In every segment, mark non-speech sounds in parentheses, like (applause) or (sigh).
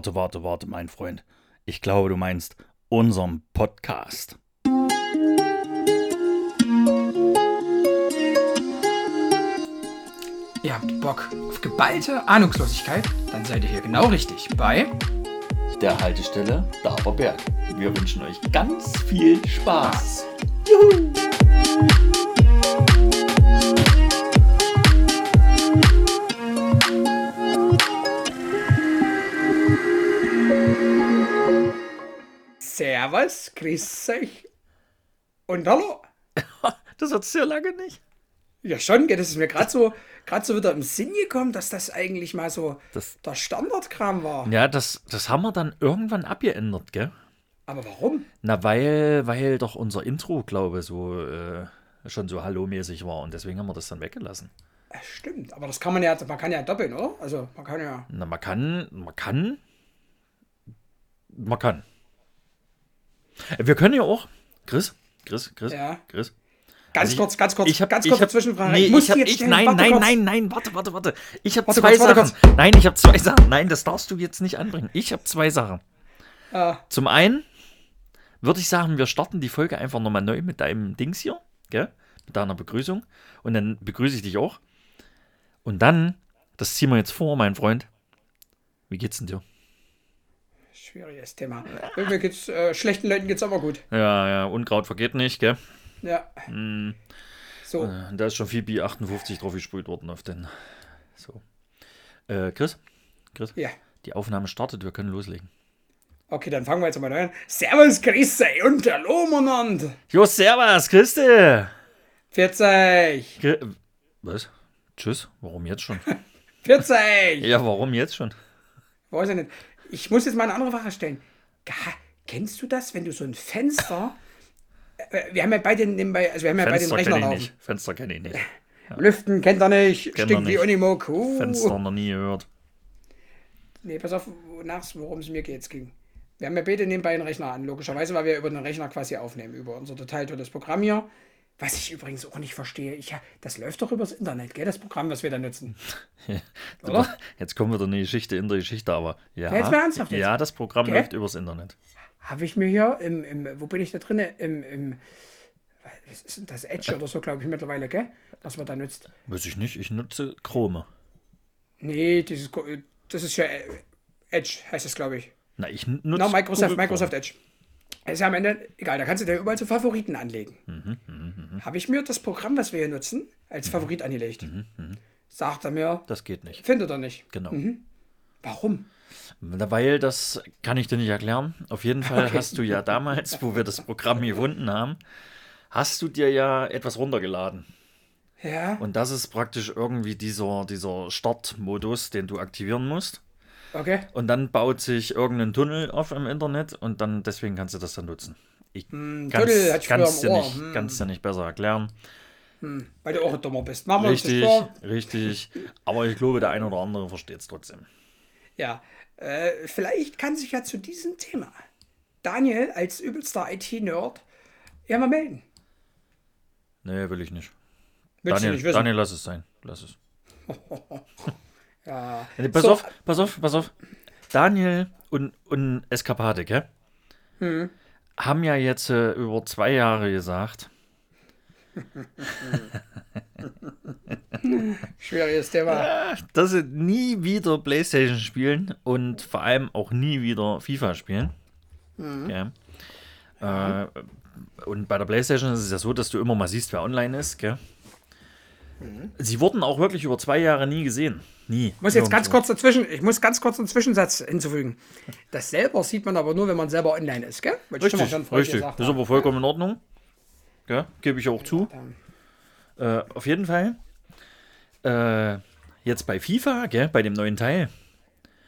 Warte, warte, warte, mein Freund. Ich glaube, du meinst unseren Podcast. Ihr habt Bock auf geballte Ahnungslosigkeit? Dann seid ihr hier genau richtig bei Der Haltestelle Daberberg. Wir wünschen euch ganz viel Spaß. Servus, grüß euch und hallo. (laughs) Das hat sehr lange nicht. Ja schon, gell, das ist mir gerade so, gerade so wieder im Sinn gekommen, dass das eigentlich mal so Das- der Standardkram war. Ja, das, das haben wir dann irgendwann abgeändert, gell? Aber warum? Na, weil, weil doch unser Intro, glaube ich, so äh, schon so Hallo-mäßig war und deswegen haben wir das dann weggelassen. Ja, stimmt, aber das kann man ja, man kann ja doppeln, oder? Also man kann ja. Na, man kann, man kann, man kann. Wir können ja auch, Chris, Chris, Chris, Ja. Chris. Ganz Also ich- kurz, ganz kurz, Ich hab, ganz ich hab, Zwischenfrage. Nee, muss ich hab, die jetzt ich, nein, nein, kurz. nein, nein, warte, warte, warte. Ich habe zwei kurz, Sachen. Nein, ich habe zwei Sachen. Nein, das darfst du jetzt nicht anbringen. Ich habe zwei Sachen. Ah. Zum einen würde ich sagen, wir starten die Folge einfach nochmal neu mit deinem Dings hier, gell? Mit deiner Begrüßung. Und dann begrüße ich dich auch. Und dann, das ziehen wir jetzt vor, mein Freund. Wie geht's denn dir? Schwieriges Thema. Geht's, äh, schlechten Leuten geht's aber gut. Ja, ja, Unkraut vergeht nicht, gell? Ja. Hm. So, Äh, Da ist schon viel B58 drauf gesprüht worden auf den. So. Äh, Chris? Chris? ja. Die Aufnahme startet, wir können loslegen. Okay, dann fangen wir jetzt mal an. Servus, grüß euch und hallo miteinander. Jo, servus, Christi! 40. Gr Was? Tschüss? Warum jetzt schon? (laughs) 40. ja, warum jetzt schon? Weiß ich nicht. Ich muss jetzt mal eine andere Frage stellen. Kennst du das, wenn du so ein Fenster. Äh, Wir haben ja beide nebenbei, also wir haben ja beide den Fenster Rechner kenne ich laufen. nicht. Fenster kenne ich nicht. Lüften kennt er nicht, Kennt stinkt wie. Unimog. Uh. Fenster noch nie gehört. Nee, pass auf, worum es mir jetzt ging. Wir haben ja beide nebenbei den Rechner an, logischerweise, weil wir über den Rechner quasi aufnehmen, über unser total tolles Programm hier. Was ich übrigens auch nicht verstehe. Ich, das läuft doch übers Internet, gell, das Programm, was wir da nutzen. (laughs) Oder? Jetzt kommen wieder eine Geschichte in der Geschichte, aber ja. Ja, jetzt mal ernsthaft jetzt. Ja, das Programm Gell? läuft übers Internet. Habe ich mir hier im, im, wo bin ich da drin? Im, im, was ist denn das Edge oder so, glaube ich, mittlerweile, gell? Was man da nutzt. Weiß ich nicht, ich nutze Chrome. Nee, dieses, das ist ja äh, Edge, heißt es, glaube ich. Na, ich nutze. Na, Microsoft, Microsoft Edge. Ist ja am Ende egal, da kannst du dir überall zu Favoriten anlegen. Mhm, Habe ich mir das Programm, was wir hier nutzen, als Favorit angelegt. Sagt er mir. Das geht nicht. findet er nicht. Genau. Warum? Weil das kann ich dir nicht erklären. Auf jeden Fall Okay. hast du ja damals, wo wir das Programm (laughs) gefunden haben, hast du dir ja etwas runtergeladen. Ja, Und das ist praktisch irgendwie dieser, dieser Startmodus, den du aktivieren musst. okay. Und dann baut sich irgendein Tunnel auf im Internet und dann deswegen kannst du das dann nutzen. Ich früher kann's, im dir nicht, Hm. dir nicht besser erklären. Weil du auch ein Dummer bist. Machen wir uns Richtig, richtig. Aber ich glaube, der ein oder andere versteht es trotzdem. Ja, äh, vielleicht kann sich ja zu diesem Thema Daniel als übelster IT-Nerd ja mal melden. Nee, will ich nicht. Willst Daniel, nicht? Daniel, lass es sein. Lass es. (laughs) Ja. Pass So. auf, pass auf, pass auf. Daniel und, und Eskapade, gell? Hm. Haben ja jetzt äh, über zwei Jahre gesagt, Schwieriges Thema. dass sie nie wieder Playstation spielen und vor allem auch nie wieder FIFA spielen. Gell? Äh, und bei der Playstation ist es ja so, dass du immer mal siehst, wer online ist. Gell? Sie wurden auch wirklich über zwei Jahre nie gesehen. Nie. Ich muss jetzt ganz kurz dazwischen, ich muss ganz kurz einen Zwischensatz hinzufügen. Das selber sieht man aber nur, wenn man selber online ist, gell? Mal Richtig, richtig. Das ist aber vollkommen in Ordnung. Ja, gebe ich auch zu. Äh, auf jeden Fall. Äh, jetzt bei FIFA, gell, bei dem neuen Teil.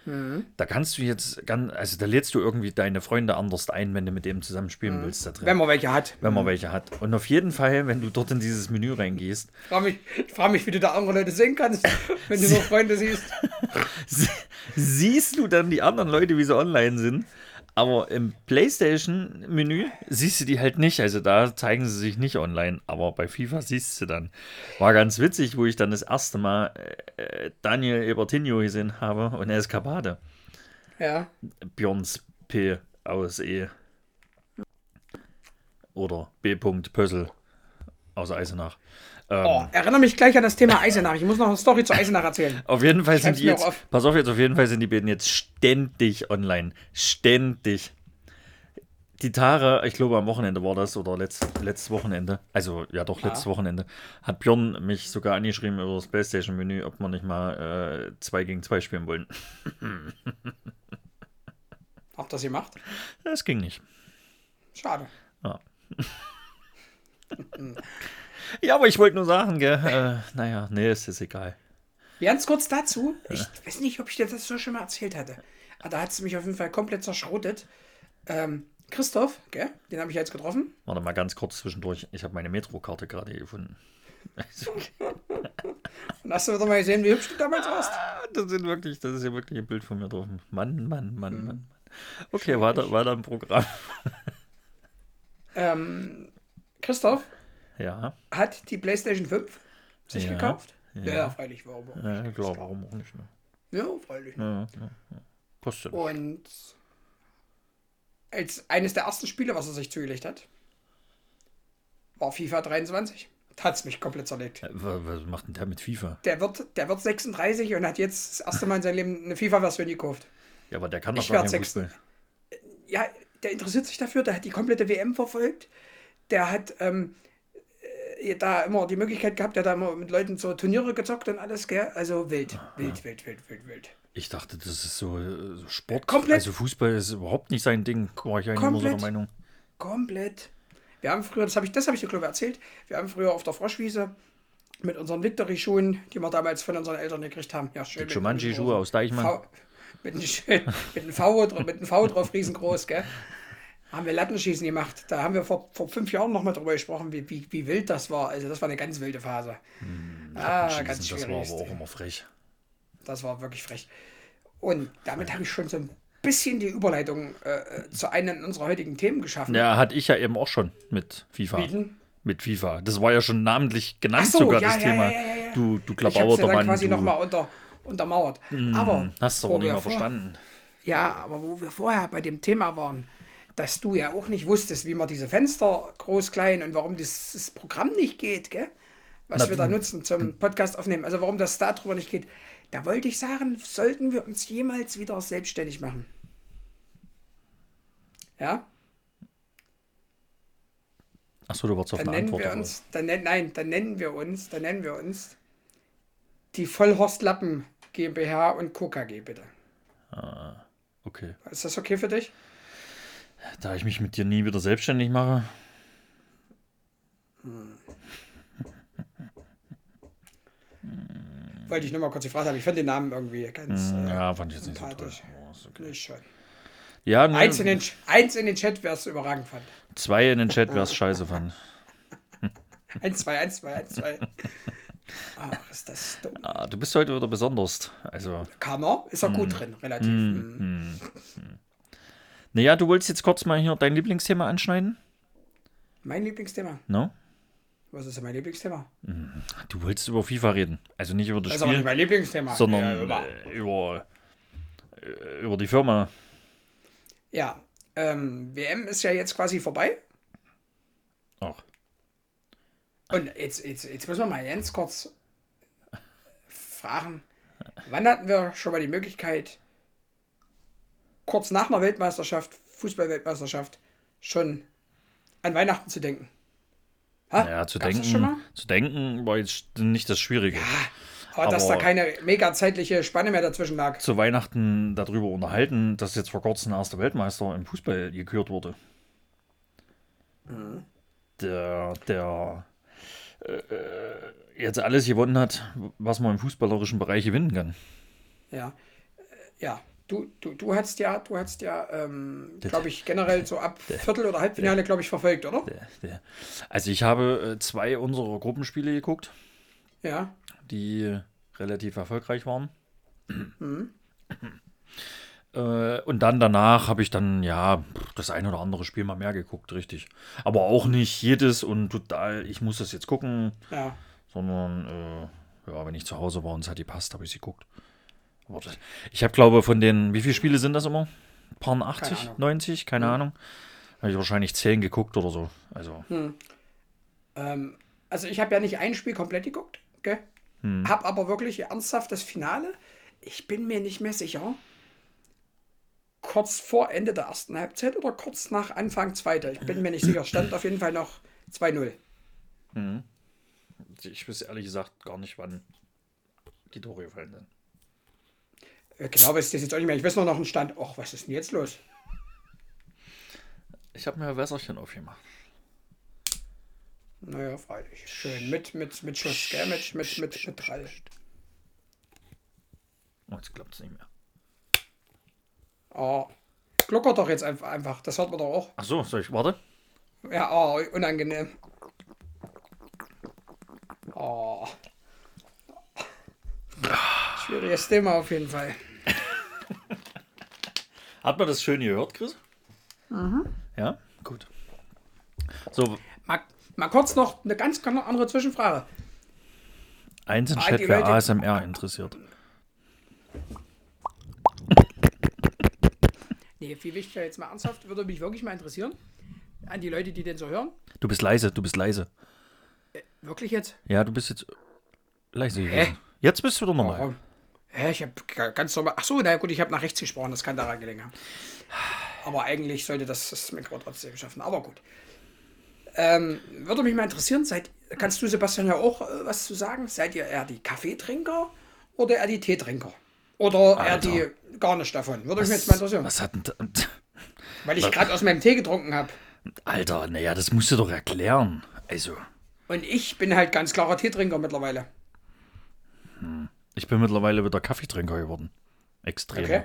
Mhm. Da kannst du jetzt, ganz, also da lädst du irgendwie deine Freunde anders ein, wenn du mit dem zusammen spielen willst da drin. Mhm. Wenn man welche hat. wenn man welche hat. Und auf jeden Fall, wenn du dort in dieses Menü reingehst, Frag mich, ich frage mich, wie du da andere Leute sehen kannst, (laughs) wenn du nur Freunde siehst. (laughs) sie- siehst du dann die anderen Leute, wie sie online sind. Aber im PlayStation-Menü siehst du die halt nicht. Also da zeigen sie sich nicht online. Aber bei FIFA siehst du dann. War ganz witzig, wo ich dann das erste Mal äh, Daniel Ebertinho gesehen habe und Escapade. Ja. Björns P aus E. Oder B. Pössl aus Eisenach. Ähm, Oh, erinnere mich gleich an das Thema Eisenach. Ich muss noch eine Story zu Eisenach erzählen. (laughs) Auf jeden Fall sind die jetzt, auf. pass auf jetzt, auf jeden Fall sind die beiden jetzt ständig online. Ständig. Die Tage, ich glaube am Wochenende war das oder letzt, letztes Wochenende, also ja doch letztes Wochenende, hat Björn mich sogar angeschrieben über das Playstation-Menü, ob wir nicht mal äh, 2 gegen 2 spielen wollen. (laughs) Habt ihr das gemacht? Das ging nicht. Schade. Ja, (laughs) aber ich wollte nur sagen, gell, äh, naja, nee, es ist egal. Ganz kurz dazu. Ich weiß nicht, ob ich dir das so schon mal erzählt hatte. Aber da hat es mich auf jeden Fall komplett zerschrotet. Ähm, Christoph, gell? den habe ich jetzt getroffen. Warte mal ganz kurz zwischendurch, ich habe meine Metro-Karte gerade gefunden. (laughs) Und hast du wieder mal gesehen, wie hübsch du damals warst? Ah, Das sind wirklich, das ist ja wirklich ein Bild von mir drauf. Mann, Mann, Mann, Mann, Mann. Okay, weiter, weiter im Programm. Ähm, Christoph Ja, hat die PlayStation 5 sich Ja, gekauft. ja. Ja, freilich, warum auch ja nicht. klar, warum auch nicht. Ne? Ja, freilich. Ja, ja, ja. Kostet. Und als eines der ersten Spiele, was er sich zugelegt hat, war FIFA 23. Hat es mich komplett zerlegt. Äh, wa- Was macht denn der mit FIFA? Der wird, der wird 36 und hat jetzt das erste Mal in seinem Leben eine FIFA-Version gekauft. Ja, aber der kann doch gar sechs- Fußball. Ja, der interessiert sich dafür, der hat die komplette WM verfolgt. Der hat ähm, äh, da immer die Möglichkeit gehabt, der hat da immer mit Leuten so Turniere gezockt und alles, gell? Also wild, wild, wild, wild, wild, wild. Ich dachte, das ist so, äh, Sport. Komplett. Also Fußball ist überhaupt nicht sein Ding. War ich eigentlich immer so der. Meinung. Komplett. Wir haben früher, das habe ich, das habe ich dir glaube ich erzählt, wir haben früher auf der Froschwiese mit unseren Victory-Schuhen, die wir damals von unseren Eltern gekriegt haben. Ja, schön. Die mit- aus Deichmann. V, mit, einem schön, (laughs) mit einem V drauf, mit einem V drauf, riesengroß, gell? Haben wir Lattenschießen gemacht. Da haben wir vor, vor fünf Jahren nochmal drüber gesprochen, wie, wie, wie wild das war. Also das war eine ganz wilde Phase. ah, Schießen, ganz das schwierig. war aber auch immer frech. Das war wirklich frech. Und damit habe ich schon so ein bisschen die Überleitung äh, äh, zu einem unserer heutigen Themen geschaffen. Ja, hatte ich ja eben auch schon mit FIFA. Bieten. Mit FIFA. Das war ja schon namentlich genannt so, sogar ja, das ja, Thema. ja. Du, du Ich habe dann quasi du, nochmal unter, untermauert. aber Hast du aber nicht mal verstanden. Ja, aber wo wir vorher bei dem Thema waren, dass du ja auch nicht wusstest, wie man diese Fenster groß, klein und warum dieses Programm nicht geht, gell? Was Na, wir da nutzen zum Podcast aufnehmen. Also warum das darüber nicht geht. Da wollte ich sagen, sollten wir uns jemals wieder selbstständig machen. Ja? Achso, du warst auf Dann eine nennen Antwort. wir uns, dann nein, dann nennen wir uns, dann nennen wir uns die Vollhorst Lappen GmbH und Co. KG, bitte. Okay. Ist das okay für dich? Da ich mich mit dir nie wieder selbstständig mache. Wollte ich nur mal kurz gefragt haben. Ich fand den Namen irgendwie ganz äh, Ja, fand ich jetzt nicht so toll. ist okay. Nicht schon. Ja, ne, Eins in den, eins in den Chat, wer es überragend fand. zwei in den Chat, wer es scheiße fand. (laughs) Eins, zwei, eins, zwei, eins, zwei. Ach, ist das dumm. Ah, du bist heute wieder besonders. Also, Kammer ist er Hm. gut drin, relativ. Mhm. Naja, du wolltest jetzt kurz mal hier dein Lieblingsthema anschneiden? Mein Lieblingsthema. No? Was ist denn mein Lieblingsthema? Du wolltest über FIFA reden. Also nicht über das Das ist aber nicht Spiel, mein Lieblingsthema. sondern Ja, über, äh, über, äh, über die Firma. ja ähm, WM ist ja jetzt quasi vorbei. Ach. Und jetzt, jetzt, jetzt müssen wir mal ganz kurz fragen, wann hatten wir schon mal die Möglichkeit, kurz nach einer Weltmeisterschaft, Fußballweltmeisterschaft, schon an Weihnachten zu denken? Ha? Ja, zu Gab's denken, zu denken war jetzt nicht das Schwierige. Aber, dass da aber- keine mega zeitliche Spanne mehr dazwischen lag. Zu Weihnachten darüber unterhalten, dass jetzt vor kurzem erster Weltmeister im Fußball gekürt wurde. Mhm. Der, der äh, jetzt alles gewonnen hat, was man im fußballerischen Bereich gewinnen kann. Ja. Äh, Ja. Du, du, du hast ja, du hast ja, ähm, glaube ich, generell so ab Viertel- oder Halbfinale, glaube ich, verfolgt, oder? Der, der. Also ich habe äh, zwei unserer Gruppenspiele geguckt, Ja. die relativ erfolgreich waren. (clears throat) Äh, und dann danach habe ich dann, ja, das ein oder andere Spiel mal mehr geguckt, richtig. Aber auch nicht jedes und total, ich muss das jetzt gucken, Ja. sondern, äh, ja, wenn ich zu Hause war und es hat die passt, habe ich sie geguckt. Ich habe, glaube von den, wie viele Spiele sind das immer? Paar 80, Keine Ahnung. 90, keine Ahnung. Habe ich wahrscheinlich 10 geguckt oder so. Also, Ähm, also ich habe ja nicht ein Spiel komplett geguckt, gell? Hab aber wirklich ernsthaft das Finale. Ich bin mir nicht mehr sicher. Kurz vor Ende der ersten Halbzeit oder kurz nach Anfang zweiter. Ich bin mir nicht sicher. Stand auf jeden Fall noch 2-0. ich weiß ehrlich gesagt gar nicht, wann die Tore gefallen sind. Äh, Genau, weiß ich das jetzt auch nicht mehr. Ich weiß nur noch einen Stand. Och, was ist denn jetzt los? Ich habe mir ein Wässerchen aufgemacht. Naja, freilich. Schön. Mit, mit, mit Schuss, gell? Mit, mit, mit, mit Drall. Oh, jetzt klappt es nicht mehr. Oh. Gluckert doch jetzt einfach, einfach. Das hört man doch auch. Ach so, soll ich, warte. Ja, oh, unangenehm. Oh. Schwieriges Thema auf jeden Fall. (laughs) Hat man das schön gehört, Chris? Ja, gut. So, Mal, mal kurz noch eine ganz ganz andere Zwischenfrage. eins in Ah, Chat, wer ASMR interessiert. Nee, viel wichtiger jetzt mal ernsthaft, würde mich wirklich mal interessieren. An die Leute, die den so hören. Du bist leise, du bist leise. Wirklich jetzt? Ja, du bist jetzt leise gewesen. Jetzt bist du wieder normal. Warum? Hä, ich habe ganz normal. Ach so, na gut, ich habe nach rechts gesprochen, das kann daran gelegen haben. Aber eigentlich sollte das das Mikro trotzdem schaffen. Aber gut. Ähm, würde mich mal interessieren, seid, kannst du Sebastian ja auch äh, was zu sagen? Seid ihr eher die Kaffeetrinker oder eher die Teetrinker? Oder eher Alter. die gar nicht davon? Würde mich jetzt mal interessieren. Was hat denn. (laughs) Weil ich gerade aus meinem Tee getrunken habe. Alter, naja, das musst du doch erklären. Also, Und ich bin halt ganz klarer Teetrinker mittlerweile. Ich bin mittlerweile wieder Kaffeetrinker geworden. Extrem. Okay.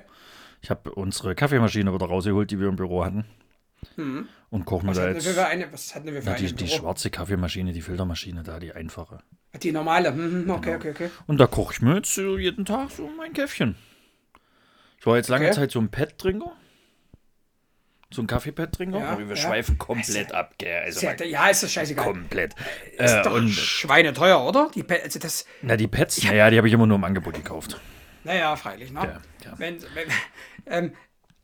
Ich habe unsere Kaffeemaschine wieder rausgeholt, die wir im Büro hatten. Und koche mir Was da jetzt. eine, was hatten wir für eine? die, die schwarze Kaffeemaschine, die Filtermaschine da, die einfache. Die normale. Mhm, Genau. okay, okay, okay. Und da koche ich mir jetzt jeden Tag so mein Käffchen. Ich war jetzt lange Okay. Zeit so ein Pet-Trinker. So ein Kaffee-Pet-Trinker. Ja, aber wir ja. schweifen komplett ab, gell? Also Ja, ja, ist das scheißegal. komplett. Ist Äh, doch und schweineteuer, oder? Die Pe also das, na, die Pets, naja, die habe ich immer nur im Angebot gekauft. naja, freilich, ne? Ja, ja. Wenn, wenn, (laughs) ähm,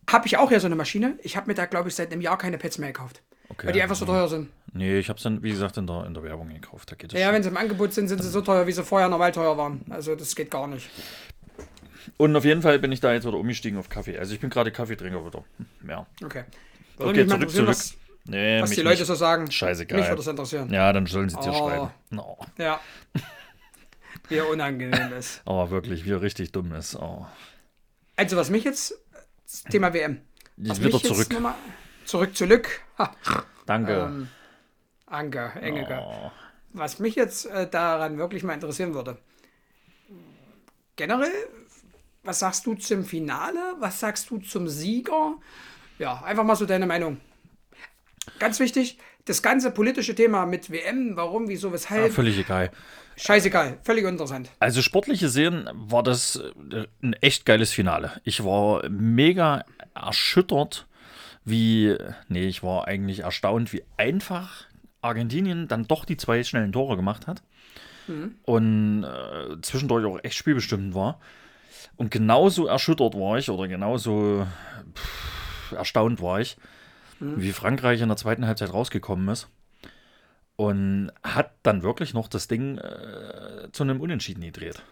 habe ich auch ja so eine Maschine. Ich habe mir da, glaube ich, seit einem Jahr keine Pets mehr gekauft. Okay. Weil die einfach so teuer sind. Nee, ich habe es dann, wie gesagt, in der, in der Werbung gekauft. Da geht Ja, schon. wenn sie im Angebot sind, sind sie so teuer, wie sie vorher normal teuer waren. Also das geht gar nicht. Und auf jeden Fall bin ich da jetzt wieder umgestiegen auf Kaffee. Also ich bin gerade Kaffeetrinker wieder. Ja. Okay. Würde Okay, zurück, zurück. Was, Nee, was die Leute nicht. so sagen. Scheißegal. Mich würde das interessieren. Ja, dann sollen sie dir Oh. schreiben. No. Ja. (laughs) Wie unangenehm ist. Oh, wirklich, wie er richtig dumm ist. Oh. Also was mich jetzt, das Thema WM. Was Wieder mich jetzt zurück. noch mal- zurück, zurück. Ha, Danke. ähm, Anke, Engeke. Oh. Was mich jetzt äh, daran wirklich mal interessieren würde. Generell, was sagst du zum Finale? Was sagst du zum Sieger? Ja, einfach mal so deine Meinung. Ganz wichtig, das ganze politische Thema mit WM, warum, wieso, Ja, weshalb, völlig egal. scheißegal, völlig uninteressant. Also sportlich gesehen war das äh, ein echt geiles Finale. Ich war mega erschüttert, wie, nee, ich war eigentlich erstaunt, wie einfach Argentinien dann doch die zwei schnellen Tore gemacht hat. Und äh, zwischendurch auch echt spielbestimmend war. Und genauso erschüttert war ich oder genauso pff, erstaunt war ich, wie Frankreich in der zweiten Halbzeit rausgekommen ist. Und hat dann wirklich noch das Ding äh, zu einem Unentschieden gedreht.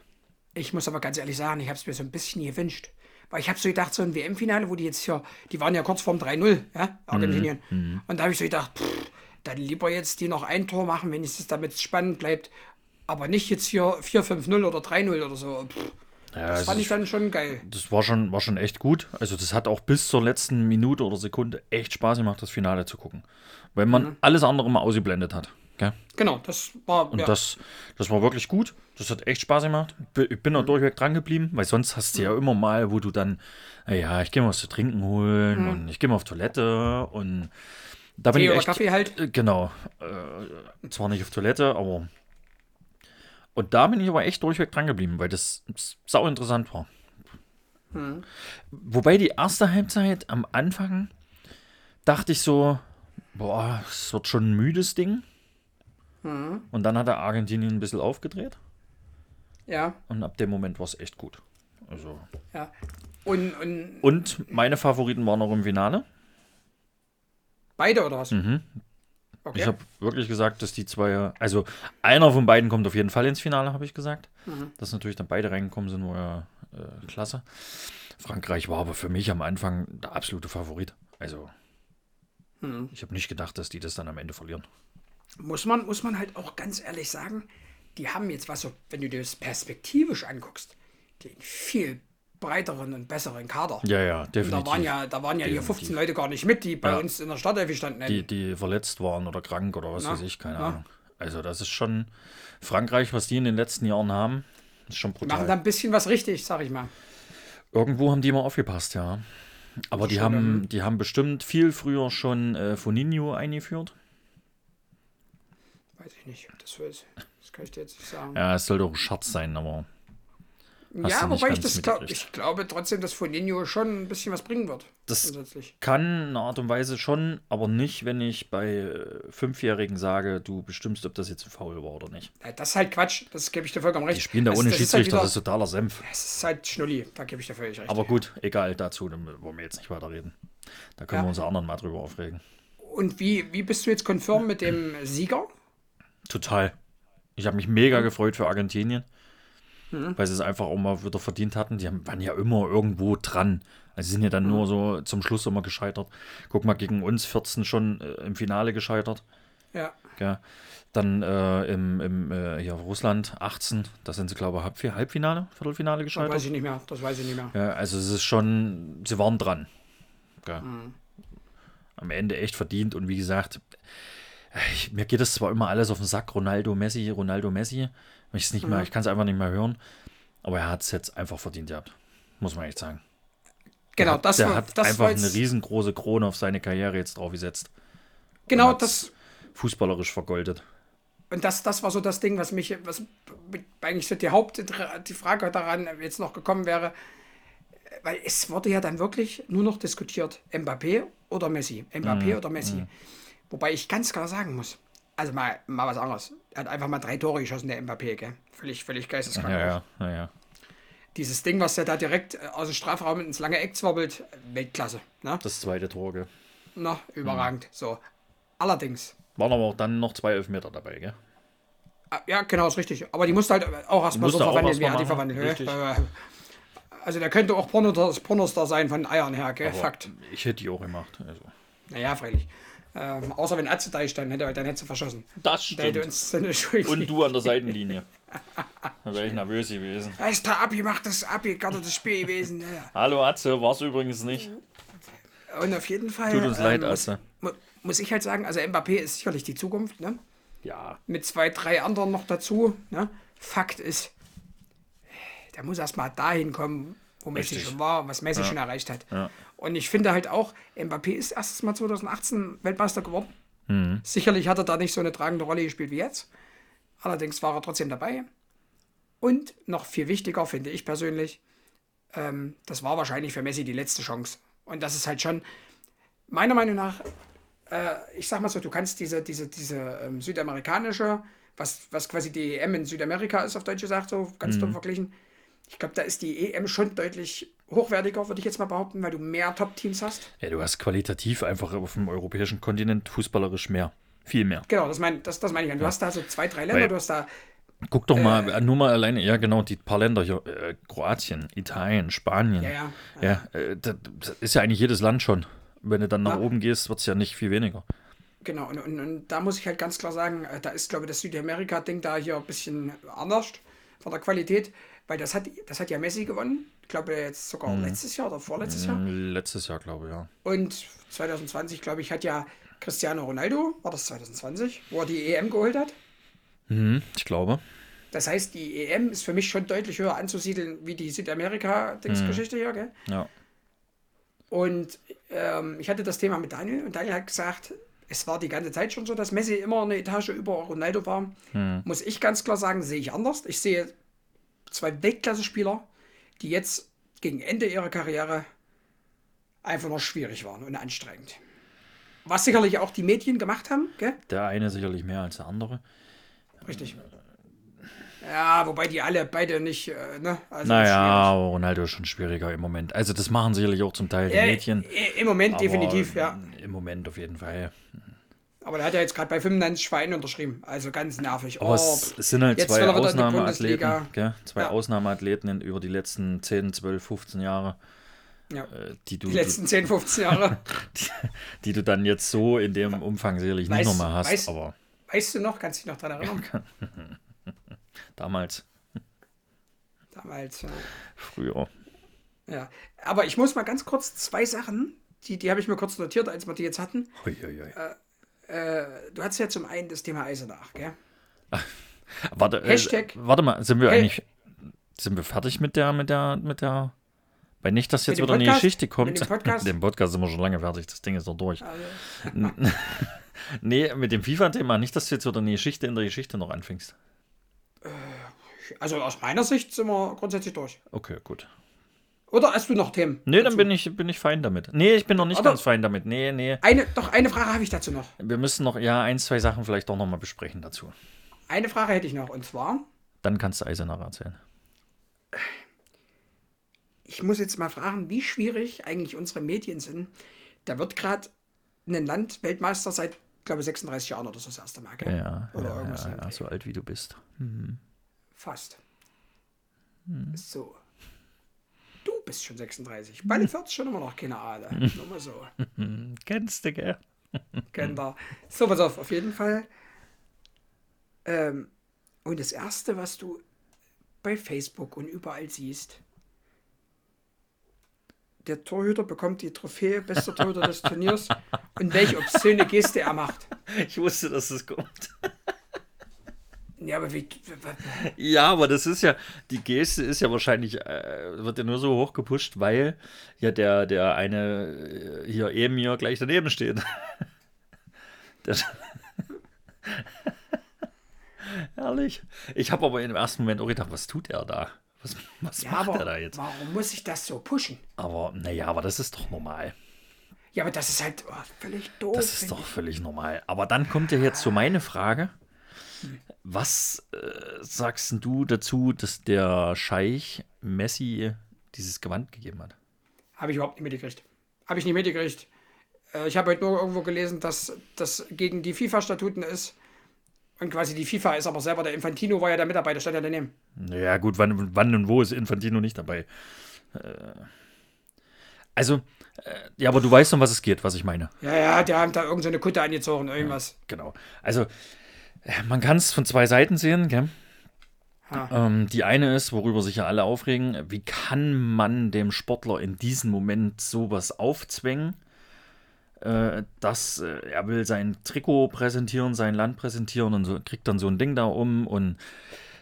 Ich muss aber ganz ehrlich sagen, ich habe es mir so ein bisschen gewünscht. Weil ich habe so gedacht, so ein WM-Finale, wo die jetzt hier, die waren ja kurz vorm 3-0, ja, Argentinien. Und da habe ich so gedacht, pff, dann lieber jetzt die noch ein Tor machen, wenn es damit spannend bleibt. Aber nicht jetzt hier 4-5-0 oder 3-0 oder so. Pff, Ja, das es fand ich dann schon geil. das war schon, war schon echt gut. Also das hat auch bis zur letzten Minute oder Sekunde echt Spaß gemacht, das Finale zu gucken. Weil man alles andere mal ausgeblendet hat. Gell? Genau, das war. Und ja. das, das war wirklich gut. Das hat echt Spaß gemacht. Ich bin auch durchweg dran geblieben, weil sonst hast du ja immer mal, wo du dann, ja, ich gehe mal was zu trinken holen und ich gehe mal auf Toilette und da bin Tee ich oder echt, Kaffee halt. Genau. Äh, zwar nicht auf Toilette, aber. Und da bin ich aber echt durchweg dran geblieben, weil das sau interessant war. Hm. Wobei die erste Halbzeit am Anfang dachte ich so, boah, es wird schon ein müdes Ding. Hm. Und dann hat der Argentinien ein bisschen aufgedreht. Ja. Und ab dem Moment war es echt gut. Also. Ja. Und, und, und meine Favoriten waren noch im Finale. Beide oder was? Mhm. Okay. Ich habe wirklich gesagt, dass die zwei, also einer von beiden kommt auf jeden Fall ins Finale, habe ich gesagt. Mhm. Dass natürlich dann beide reingekommen sind, war ja äh, klasse. Frankreich war aber für mich am Anfang der absolute Favorit. Also, mhm. ich habe nicht gedacht, dass die das dann am Ende verlieren. Muss man, muss man halt auch ganz ehrlich sagen, die haben jetzt was so, wenn du dir das perspektivisch anguckst, den viel breiteren und besseren Kader. Ja, ja, definitiv. da waren ja, da waren ja hier 15 Leute gar nicht mit, die bei ja. uns in der Startelf standen. Die, die verletzt waren oder krank oder was na, weiß ich, keine na. Ahnung. Also das ist schon Frankreich, was die in den letzten Jahren haben, ist schon brutal. Machen da ein bisschen was richtig, sag ich mal. Irgendwo haben die immer aufgepasst, ja. Aber die haben, die haben bestimmt viel früher schon äh, Foninho eingeführt. Weiß ich nicht, das, weiß, das kann ich dir jetzt nicht sagen. Ja, es soll doch ein Schatz sein, aber ja, wobei ich das glaube, ich glaube trotzdem, dass Foninho schon ein bisschen was bringen wird. Das kann in einer Art und Weise schon, aber nicht, wenn ich bei äh, Fünfjährigen sage, du bestimmst, ob das jetzt ein Foul war oder nicht. Ja, das ist halt Quatsch, das gebe ich dir vollkommen recht. Die spielen da ohne das Schiedsrichter, halt wieder, das ist totaler Senf. Das ist halt Schnulli, da gebe ich dir völlig recht. Aber gut, egal dazu, wollen wir jetzt nicht weiterreden. Da können ja. wir uns anderen mal drüber aufregen. Und wie, wie bist du jetzt konform mit dem Sieger? Total. Ich habe mich mega gefreut für Argentinien mhm. weil sie es einfach auch mal wieder verdient hatten. Die waren ja immer irgendwo dran. Also sie sind ja dann mhm. nur so zum Schluss immer gescheitert. Guck mal, gegen uns 14 schon äh, im Finale gescheitert. Ja. ja. Dann äh, im, im äh, hier Russland 18, da sind sie, glaube ich, Halb Halbfinale, Viertelfinale gescheitert. Das weiß ich nicht mehr, das weiß ich nicht mehr. Ja, also es ist schon, sie waren dran. Mhm. Am Ende echt verdient und wie gesagt, ich, mir geht das zwar immer alles auf den Sack, Ronaldo, Messi, Ronaldo, Messi, ich nicht mhm. ich kann es einfach nicht mehr hören. Aber er hat es jetzt einfach verdient gehabt. Muss man echt sagen. Genau, hat, das der war, hat das einfach eine riesengroße Krone auf seine Karriere jetzt drauf gesetzt. Genau, das. Fußballerisch vergoldet. Und das, das war so das Ding, was mich, was eigentlich so die Haupt, die Frage daran jetzt noch gekommen wäre, weil es wurde ja dann wirklich nur noch diskutiert, Mbappé oder Messi, Mbappé mhm. oder Messi. Mhm. Wobei ich ganz klar sagen muss, also mal, mal was anderes. Er hat einfach mal drei Tore geschossen, der Mbappé, gell? Völlig, völlig geisteskrank. Ja, ja, ja, ja. Dieses Ding, was der da direkt äh, aus dem Strafraum ins lange Eck zwirbelt, Weltklasse. Ne? Das zweite Tor, gell? Na, überragend. Mhm. So. Allerdings. Waren aber auch dann noch zwei Elfmeter dabei, gell? Ah, ja, genau, ist richtig. Aber die musste halt auch erstmal so verwandeln, wie er die verwandelt. Äh, also der könnte auch Pornostar sein von Eiern her, gell? Aber Fakt. Ich hätte die auch gemacht. Also. Naja, freilich. Ähm, außer wenn Atze da stand, hätte, dann hätte sie verschossen. Das stimmt. Uns (laughs) Und du an der (laughs) Seitenlinie. da wäre ich nervös gewesen. Da ist der Abi, macht das Abi, gerade das Spiel gewesen. Ja. Hallo Atze, war es übrigens nicht. Und auf jeden Fall. Tut uns ähm, leid, Atze. Muss, muss ich halt sagen, also Mbappé ist sicherlich die Zukunft, ne? Ja. Mit zwei, drei anderen noch dazu. Ne? Fakt ist, der muss erstmal dahin kommen, wo Messi Richtig. schon war, was Messi ja. schon erreicht hat. Ja. Und ich finde halt auch, Mbappé ist erstes Mal 2018 Weltmeister geworden. Mhm. Sicherlich hat er da nicht so eine tragende Rolle gespielt wie jetzt. Allerdings war er trotzdem dabei. Und noch viel wichtiger finde ich persönlich, ähm, das war wahrscheinlich für Messi die letzte Chance. Und das ist halt schon, meiner Meinung nach, äh, ich sag mal so, du kannst diese, diese, diese ähm, südamerikanische, was, was quasi die EM in Südamerika ist, auf Deutsch gesagt, so ganz mhm. dumm verglichen. Ich glaube, da ist die EM schon deutlich hochwertiger, würde ich jetzt mal behaupten, weil du mehr Top-Teams hast. Ja, du hast qualitativ einfach auf dem europäischen Kontinent fußballerisch mehr. Viel mehr. Genau, das meine das, das mein ich. Du ja. hast da so zwei, drei Länder, weil, du hast da. Guck doch mal, äh, nur mal alleine, ja genau, die paar Länder hier, äh, Kroatien, Italien, Spanien. Ja, ja. Ja, ja äh, das ist ja eigentlich jedes Land schon. Wenn du dann nach ja. oben gehst, wird es ja nicht viel weniger. Genau, und, und, und, da muss ich halt ganz klar sagen, äh, da ist, glaube ich, das Südamerika-Ding da hier ein bisschen anders von der Qualität, weil das hat, das hat ja Messi gewonnen glaube jetzt sogar mhm. letztes Jahr oder vorletztes Jahr. Hm, letztes Jahr, glaube ich, ja. Und 2020, glaube ich, hat ja Cristiano Ronaldo, war das 2020, wo er die EM geholt hat? Mhm, ich glaube. Das heißt, die EM ist für mich schon deutlich höher anzusiedeln wie die Südamerika-Dingsgeschichte mhm. hier, gell? Ja. Und ähm, ich hatte das Thema mit Daniel und Daniel hat gesagt, es war die ganze Zeit schon so, dass Messi immer eine Etage über Ronaldo war. Mhm. Muss ich ganz klar sagen, sehe ich anders. Ich sehe zwei Weltklasse-Spieler, die jetzt gegen Ende ihrer Karriere einfach noch schwierig waren und anstrengend. Was sicherlich auch die Medien gemacht haben, gell? Der eine sicherlich mehr als der andere. Richtig. Ja, wobei die alle beide nicht, äh, ne? Also naja, Ronaldo ist schon schwieriger im Moment. Also das machen sicherlich auch zum Teil die ja, Mädchen. Im Moment definitiv, ja. Im Moment auf jeden Fall. Aber der hat ja jetzt gerade bei 95 Vereinen unterschrieben. Also ganz nervig. Aber oh, es, es, sind halt zwei Ausnahmeathleten. Zwei ja. Ausnahmeathleten über die letzten 10, 12, 15 Jahre. Ja. Äh, die, du, die letzten 10, 15 Jahre. (laughs) die, die, du dann jetzt so in dem Umfang sicherlich weiß, nicht nochmal hast. Weiß, aber weißt du noch? Kannst du dich noch daran erinnern? (laughs) Damals. Damals, ja. Früher. Ja, aber ich muss mal ganz kurz zwei Sachen, die, die habe ich mir kurz notiert, als wir die jetzt hatten. Ui, ui, ui. Äh, äh, du hast ja zum einen das Thema Eisenach, gell? (laughs) Warte, äh, Hashtag, äh, warte mal, sind wir hey, eigentlich sind wir fertig mit der, mit der, mit der weil nicht, dass jetzt wieder Podcast, eine Geschichte kommt. Mit dem Podcast? mit (laughs) dem Podcast sind wir schon lange fertig, das Ding ist doch durch. Also. (laughs) nee, mit dem FIFA-Thema, nicht, dass du jetzt wieder eine Geschichte in der Geschichte noch anfängst. Äh, also aus meiner Sicht sind wir grundsätzlich durch. Okay, gut. Oder hast du noch Themen? Nee, dazu? dann bin ich, bin ich fein damit. Nee, ich bin noch nicht Oder ganz fein damit. Nee, nee. Eine, doch, eine Frage habe ich dazu noch. Wir müssen noch, ja, ein, zwei Sachen vielleicht doch nochmal besprechen dazu. Eine Frage hätte ich noch, und zwar. Dann kannst du Eisenach erzählen. Ich muss jetzt mal fragen, wie schwierig eigentlich unsere Medien sind. Da wird gerade ein Land Weltmeister seit, glaube ich, 36 Jahren oder so das erste Mal, gell? Ja, oder ja, irgendwas ja, ja so alt wie du bist. Mhm. Fast. Mhm. So. Du bist schon 36. Bei den 40 schon immer noch keine Ahnung. (laughs) Nur mal so. (laughs) Kennst du, gell? (laughs) Kennt er. So, pass auf, auf jeden Fall. Ähm, und das Erste, was du bei Facebook und überall siehst, der Torhüter bekommt die Trophäe bester Torhüter des Turniers und welche obszöne Geste er macht. Ich wusste, dass es kommt. Ja, aber wie. Ja, aber das ist ja, die Geste ist ja wahrscheinlich, äh, wird ja nur so hoch gepusht, weil ja der, der eine äh, hier Emir gleich daneben steht. (laughs) (laughs) Herrlich. Ich habe aber im ersten Moment auch gedacht, was tut er da? Was, was ja, macht er da jetzt? Warum muss ich das so pushen? Aber, naja, aber das ist doch normal. Ja, aber das ist halt oh, völlig doof. Das ist doch völlig normal. Aber dann kommt ja jetzt so meine Frage. Was äh, sagst du dazu, dass der Scheich Messi dieses Gewand gegeben hat? Habe ich überhaupt nicht mitgekriegt. Habe ich nicht mitgekriegt. Äh, ich habe heute nur irgendwo gelesen, dass das gegen die FIFA-Statuten ist. Und quasi die FIFA ist aber selber, der Infantino war ja der Mitarbeiter, stand ja daneben. Ja, gut, wann, wann und wo ist Infantino nicht dabei? Äh, also, äh, ja, aber du weißt, um was es geht, was ich meine. Ja, ja, der hat da irgendeine so Kutte angezogen, irgendwas. Ja, genau. Also, man kann es von zwei Seiten sehen, gell? Ähm, die eine ist, worüber sich ja alle aufregen, wie kann man dem Sportler in diesem Moment sowas aufzwängen? äh, dass äh, er will sein Trikot präsentieren, sein Land präsentieren und so, kriegt dann so ein Ding da um und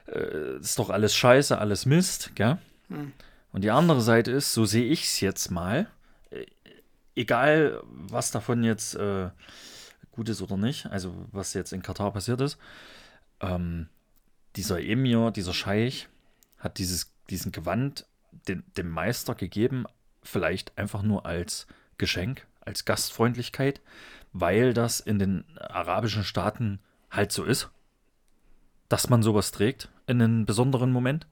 äh, ist doch alles scheiße, alles Mist, gell? Hm. Und die andere Seite ist, so sehe ich es jetzt mal, äh, egal was davon jetzt äh, gut ist oder nicht, also was jetzt in Katar passiert ist, ähm, dieser Emir, dieser Scheich, hat dieses, diesen Gewand den, dem Meister gegeben, vielleicht einfach nur als Geschenk als Gastfreundlichkeit, weil das in den arabischen Staaten halt so ist, dass man sowas trägt in einem besonderen Moment.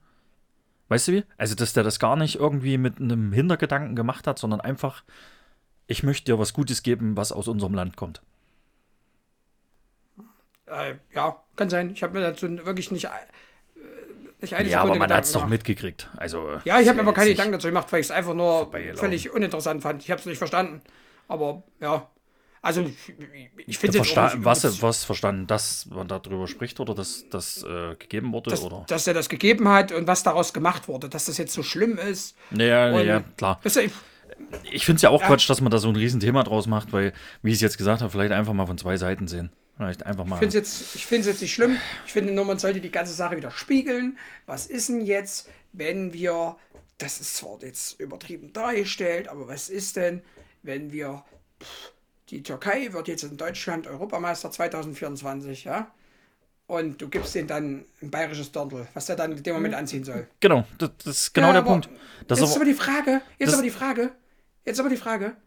Weißt du wie? Also, dass der das gar nicht irgendwie mit einem Hintergedanken gemacht hat, sondern einfach, ich möchte dir was Gutes geben, was aus unserem Land kommt. Äh, ja, kann sein. Ich habe mir dazu wirklich nicht, äh, nicht eine Ja, Sekunde aber man hat es doch mitgekriegt. Also, ja, ich habe mir aber keine Gedanken dazu gemacht, weil ich es einfach nur völlig uninteressant fand. Ich habe es nicht verstanden. Aber ja, also ich, ich finde es was, was verstanden, dass man darüber spricht oder dass das äh, gegeben wurde? Dass, oder? dass er das gegeben hat und was daraus gemacht wurde, dass das jetzt so schlimm ist. Ja, ja, klar. Weißt du, ich, ich finde es ja auch ja. Quatsch, dass man da so ein Riesenthema draus macht, weil, wie ich es jetzt gesagt habe, vielleicht einfach mal von zwei Seiten sehen. Vielleicht einfach mal. Ich finde es jetzt, jetzt nicht schlimm. Ich finde nur, man sollte die ganze Sache wieder spiegeln. Was ist denn jetzt, wenn wir, das ist zwar jetzt übertrieben dargestellt, aber was ist denn, wenn wir, die Türkei wird jetzt in Deutschland Europameister 2024, ja, und du gibst ihm dann ein bayerisches Dirndl, was er dann in dem Moment anziehen soll. Genau, das, das ist genau Ja, der aber Punkt. Das jetzt ist ist aber die Frage, jetzt aber die Frage, jetzt aber die Frage,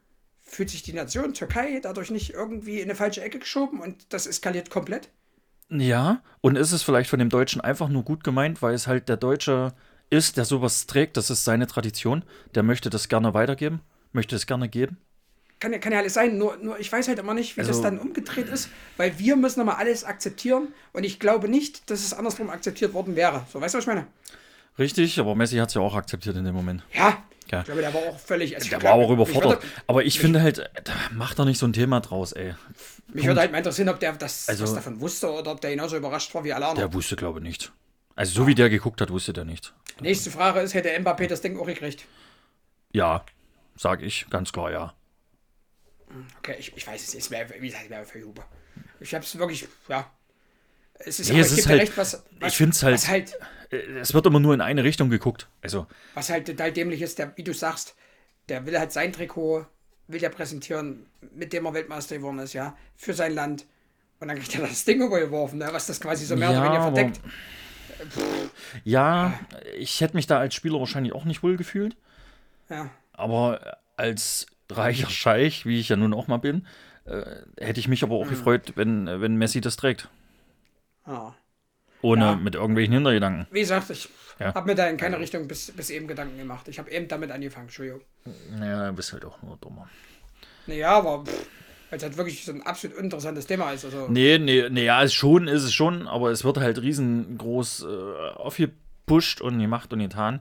fühlt sich die Nation Türkei dadurch nicht irgendwie in eine falsche Ecke geschoben und das eskaliert komplett? Ja, und ist es vielleicht von dem Deutschen einfach nur gut gemeint, weil es halt der Deutsche ist, der sowas trägt, das ist seine Tradition, der möchte das gerne weitergeben, möchte es gerne geben. Kann ja, kann ja alles sein, nur, nur ich weiß halt immer nicht, wie das Also- dann umgedreht ist, weil wir müssen immer alles akzeptieren und ich glaube nicht, dass es andersrum akzeptiert worden wäre. So, weißt du, was ich meine? Richtig, aber Messi hat es ja auch akzeptiert in dem Moment. Ja. Ja. Ich glaube, der war auch völlig. Also Der glaube, war auch überfordert. Mich würde, Aber ich finde halt, da macht doch nicht so ein Thema draus, ey. mich würde halt mal interessieren, ob der das Also- was davon wusste oder ob der genauso überrascht war wie alle anderen. Der wusste, glaube ich, nicht. Also so wie der geguckt hat, wusste der nicht. Nächste Frage ist, hätte Mbappé das Ding auch gekriegt? Ja, sag ich, ganz klar, ja. Okay, ich, ich weiß es nicht. Es wäre, wie gesagt, es wäre für Huber. Ich habe es wirklich, ja. Es ist, Nee, es ist halt- recht, was, was, ich halt- was halt, Äh, Es wird immer nur in eine Richtung geguckt. Also, was halt total dämlich ist, der, wie du sagst, der will halt sein Trikot, will der präsentieren, mit dem er Weltmeister geworden ist, ja, für sein Land. Und dann kriegt er das Ding übergeworfen, ne, was das quasi so mehr Ja, oder weniger verdeckt. ja, ich hätte mich da als Spieler wahrscheinlich auch nicht wohl gefühlt. Ja. Aber als reicher Scheich, wie ich ja nun auch mal bin, äh, hätte ich mich aber auch Mhm. gefreut, wenn, wenn Messi das trägt. ja. Ohne Ja. mit irgendwelchen Hintergedanken. Wie gesagt, ich Ja. habe mir da in keine Richtung bis, bis eben Gedanken gemacht. Ich habe eben damit angefangen, Entschuldigung. Ja, du bist halt auch nur dummer. Naja, aber weil es halt wirklich so ein absolut uninteressantes Thema ist. Also, Nee, nee, nee, ja, ist schon, ist es schon, aber es wird halt riesengroß äh, aufgepusht und gemacht und getan.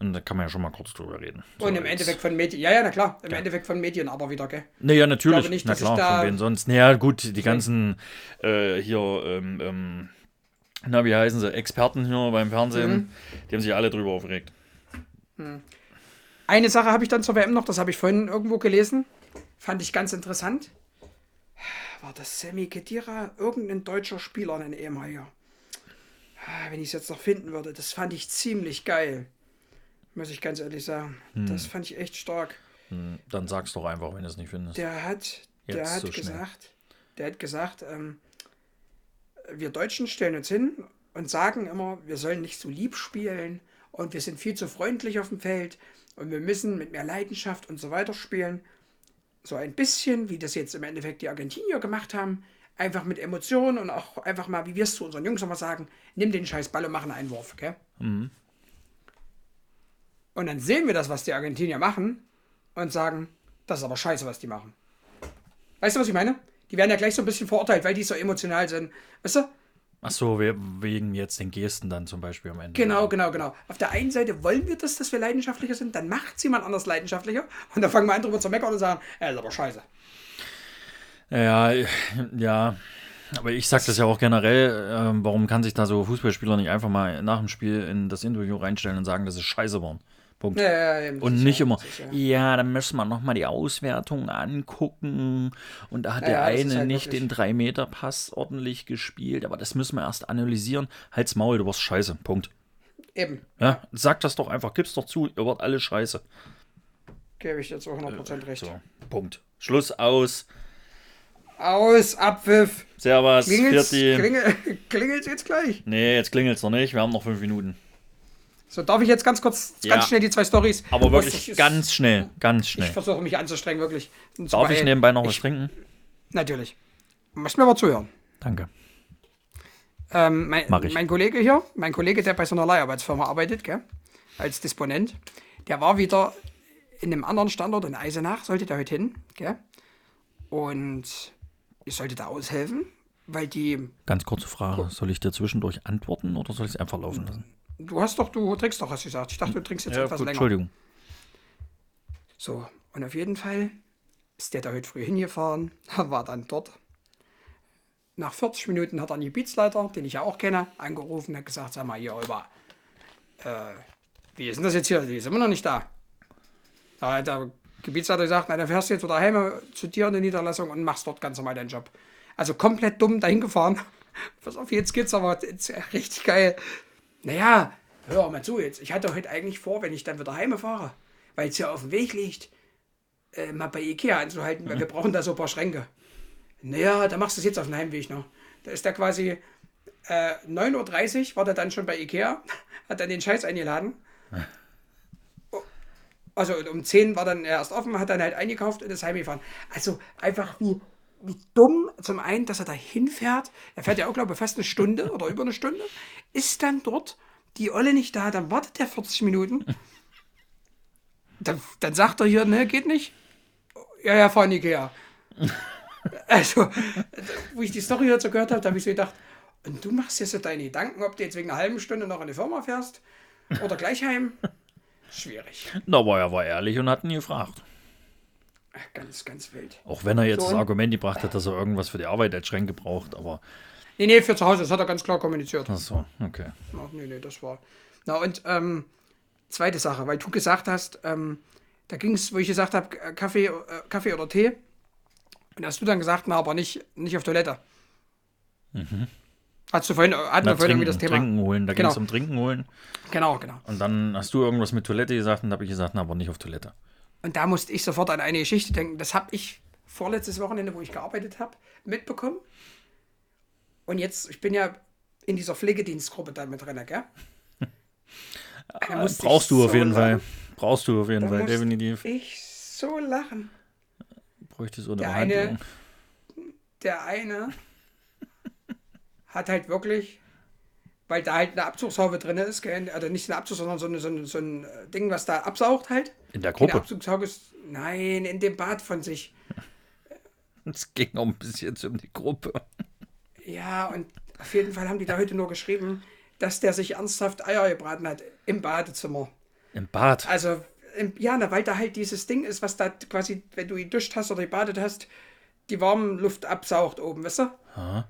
Und da kann man ja schon mal kurz drüber reden. So, und im Endeffekt von Medien, ja, ja, na klar, im Endeffekt von Medien aber wieder, gell? Naja, natürlich. glaube nicht, Na dass ich klar, da- von wen sonst. Naja, gut, die ganzen äh, hier, ähm, ähm, na, wie heißen sie, Experten hier beim Fernsehen, Mhm. die haben sich alle drüber aufgeregt. Eine Sache habe ich dann zur WM noch, das habe ich vorhin irgendwo gelesen. Fand ich ganz interessant. War das Sammy Kedira, irgendein deutscher Spieler, ein ehemaliger. Ah, Wenn ich es jetzt noch finden würde, das fand ich ziemlich geil. Muss ich ganz ehrlich sagen. Hm. Das fand ich echt stark. Hm, Dann sag's doch einfach, wenn du es nicht findest. Der hat, der Jetzt hat so schnell. gesagt, der hat gesagt, ähm, wir Deutschen stellen uns hin und sagen immer, wir sollen nicht so lieb spielen und wir sind viel zu freundlich auf dem Feld und wir müssen mit mehr Leidenschaft und so weiter spielen. So ein bisschen, wie das jetzt im Endeffekt die Argentinier gemacht haben, einfach mit Emotionen und auch einfach mal, wie wir es zu unseren Jungs immer sagen, nimm den scheiß Ball und mach einen Einwurf, gell? Und dann sehen wir das, was die Argentinier machen und sagen, das ist aber scheiße, was die machen. Weißt du, was ich meine? Die werden ja gleich so ein bisschen verurteilt, weil die so emotional sind. Weißt du? Ach so, we- wegen jetzt den Gesten dann zum Beispiel am Ende. Genau, genau, genau. Auf der einen Seite wollen wir das, dass wir leidenschaftlicher sind, dann macht es jemand anders leidenschaftlicher und dann fangen wir an drüber zu meckern und sagen, er ist aber scheiße. Ja, ja. Aber ich sag das ja auch generell, ähm, warum kann sich da so Fußballspieler nicht einfach mal nach dem Spiel in das Interview reinstellen und sagen, dass es scheiße war. Punkt. Ja, ja, Und sicher, nicht immer, sicher. ja, dann müssen wir nochmal die Auswertung angucken. Und da hat Ja, der eine halt nicht wirklich- den 3-Meter-Pass ordentlich gespielt. Aber das müssen wir erst analysieren. Halt's Maul, du warst scheiße. Punkt. Eben, Ja, sag das doch einfach, gib's doch zu, ihr wart alle scheiße. gebe ich dir zu 100% recht. So, Punkt. Schluss aus. Aus, Abpfiff. Servus, Klingelt's, klingel, (laughs) klingelt's jetzt gleich? Nee, jetzt klingelt's noch nicht. Wir haben noch fünf Minuten. So, darf ich jetzt ganz kurz, Ja. ganz schnell die zwei Stories. Aber wirklich Ich, ganz schnell, ganz ich schnell. versuche mich anzustrengen, wirklich. Sind Darf ich nebenbei noch was Ich- trinken? Natürlich. Müssen wir aber zuhören. Danke. Ähm, mein, Mach ich. mein Kollege hier, mein Kollege, der bei so einer Leiharbeitsfirma arbeitet, gell, als Disponent, der war wieder in einem anderen Standort in Eisenach, sollte der heute hin, gell? Und ich sollte da aushelfen, weil die, Ganz kurze Frage. Soll ich dir zwischendurch antworten oder soll ich es einfach laufen lassen? Du hast doch, du trinkst doch, hast du gesagt. Ich dachte, du trinkst jetzt etwas länger. Entschuldigung. So, und auf jeden Fall ist der da heute früh hingefahren, (laughs) war dann dort. Nach 40 Minuten hat er einen Gebietsleiter, den ich ja auch kenne, angerufen und hat gesagt, sag mal hier rüber, äh, wie ist denn das jetzt hier? Die sind immer noch nicht da. Da hat der Gebietsleiter gesagt, na, dann fährst du jetzt wieder heim zu dir in die Niederlassung und machst dort ganz normal deinen Job. Also komplett dumm dahin gefahren. (laughs) Pass auf, jetzt geht's aber jetzt richtig geil. Naja, hör mal zu jetzt. Ich hatte heute eigentlich vor, wenn ich dann wieder heim fahre, weil es hier auf dem Weg liegt, äh, mal bei Ikea anzuhalten, weil wir brauchen da so ein paar Schränke. Naja, da machst du es jetzt auf dem Heimweg noch. Da ist da quasi Äh, 9.30 Uhr war der dann schon bei Ikea, (laughs) hat dann den Scheiß eingeladen. (laughs) Also um 10 war dann erst offen, hat dann halt eingekauft und ist heimgefahren. Also einfach wie, wie dumm zum einen, dass er da hinfährt. Er fährt ja auch, glaube ich, fast eine Stunde oder über eine Stunde. Ist dann dort, die Olle nicht da, dann wartet er 40 Minuten. Dann, dann sagt er hier, ne, geht nicht. Ja, ja, fahren Ikea. (laughs) Also, wo ich die Story so gehört habe, da habe ich so gedacht, und du machst jetzt so deine Gedanken, ob du jetzt wegen einer halben Stunde noch in die Firma fährst oder gleich heim? Schwierig. Na, aber er war ehrlich und hat ihn gefragt. Ganz, ganz wild. Auch wenn er jetzt So. das Argument gebracht hat, dass er irgendwas für die Arbeit als Schränke braucht, aber. Nee, nee, für zu Hause, das hat er ganz klar kommuniziert. Ach so, okay. Ach, nee, nee, das war. Na, und ähm, zweite Sache, weil du gesagt hast, ähm, da ging es, wo ich gesagt habe, Kaffee, äh, Kaffee oder Tee. Und hast du dann gesagt, na, aber nicht, nicht auf Toilette. Hast du vorhin, hatten Mhm. Na, wir vorhin irgendwie das Thema. trinken holen, da Genau. ging es um Trinken holen. Genau, genau. Und dann hast du irgendwas mit Toilette gesagt und da habe ich gesagt, na, aber nicht auf Toilette. Und da musste ich sofort an eine Geschichte denken. Das habe ich vorletztes Wochenende, wo ich gearbeitet habe, mitbekommen. Und jetzt, ich bin ja in dieser Pflegedienstgruppe da mit drin, gell? (laughs) Da Brauchst du auf so jeden Fall. lachen. Brauchst du auf jeden Da Fall, definitiv. Ich so lachen. Bräuchte so eine Der eine- Behandlung. Der eine hat halt wirklich, weil da halt eine Abzugshaube drin ist, gell? also nicht eine Abzugs, sondern so, eine, so, ein, so ein Ding, was da absaugt halt. In der Gruppe. Abzugshaube ist, nein, in dem Bad von sich. Es ging auch ein bisschen um die Gruppe. Ja, und auf jeden Fall haben die da heute nur geschrieben, dass der sich ernsthaft Eier gebraten hat im Badezimmer. Im Bad. Also, im, ja, na, weil da halt dieses Ding ist, was da quasi, wenn du geduscht hast oder gebadet hast, die warme Luft absaugt oben, weißt du? Aha.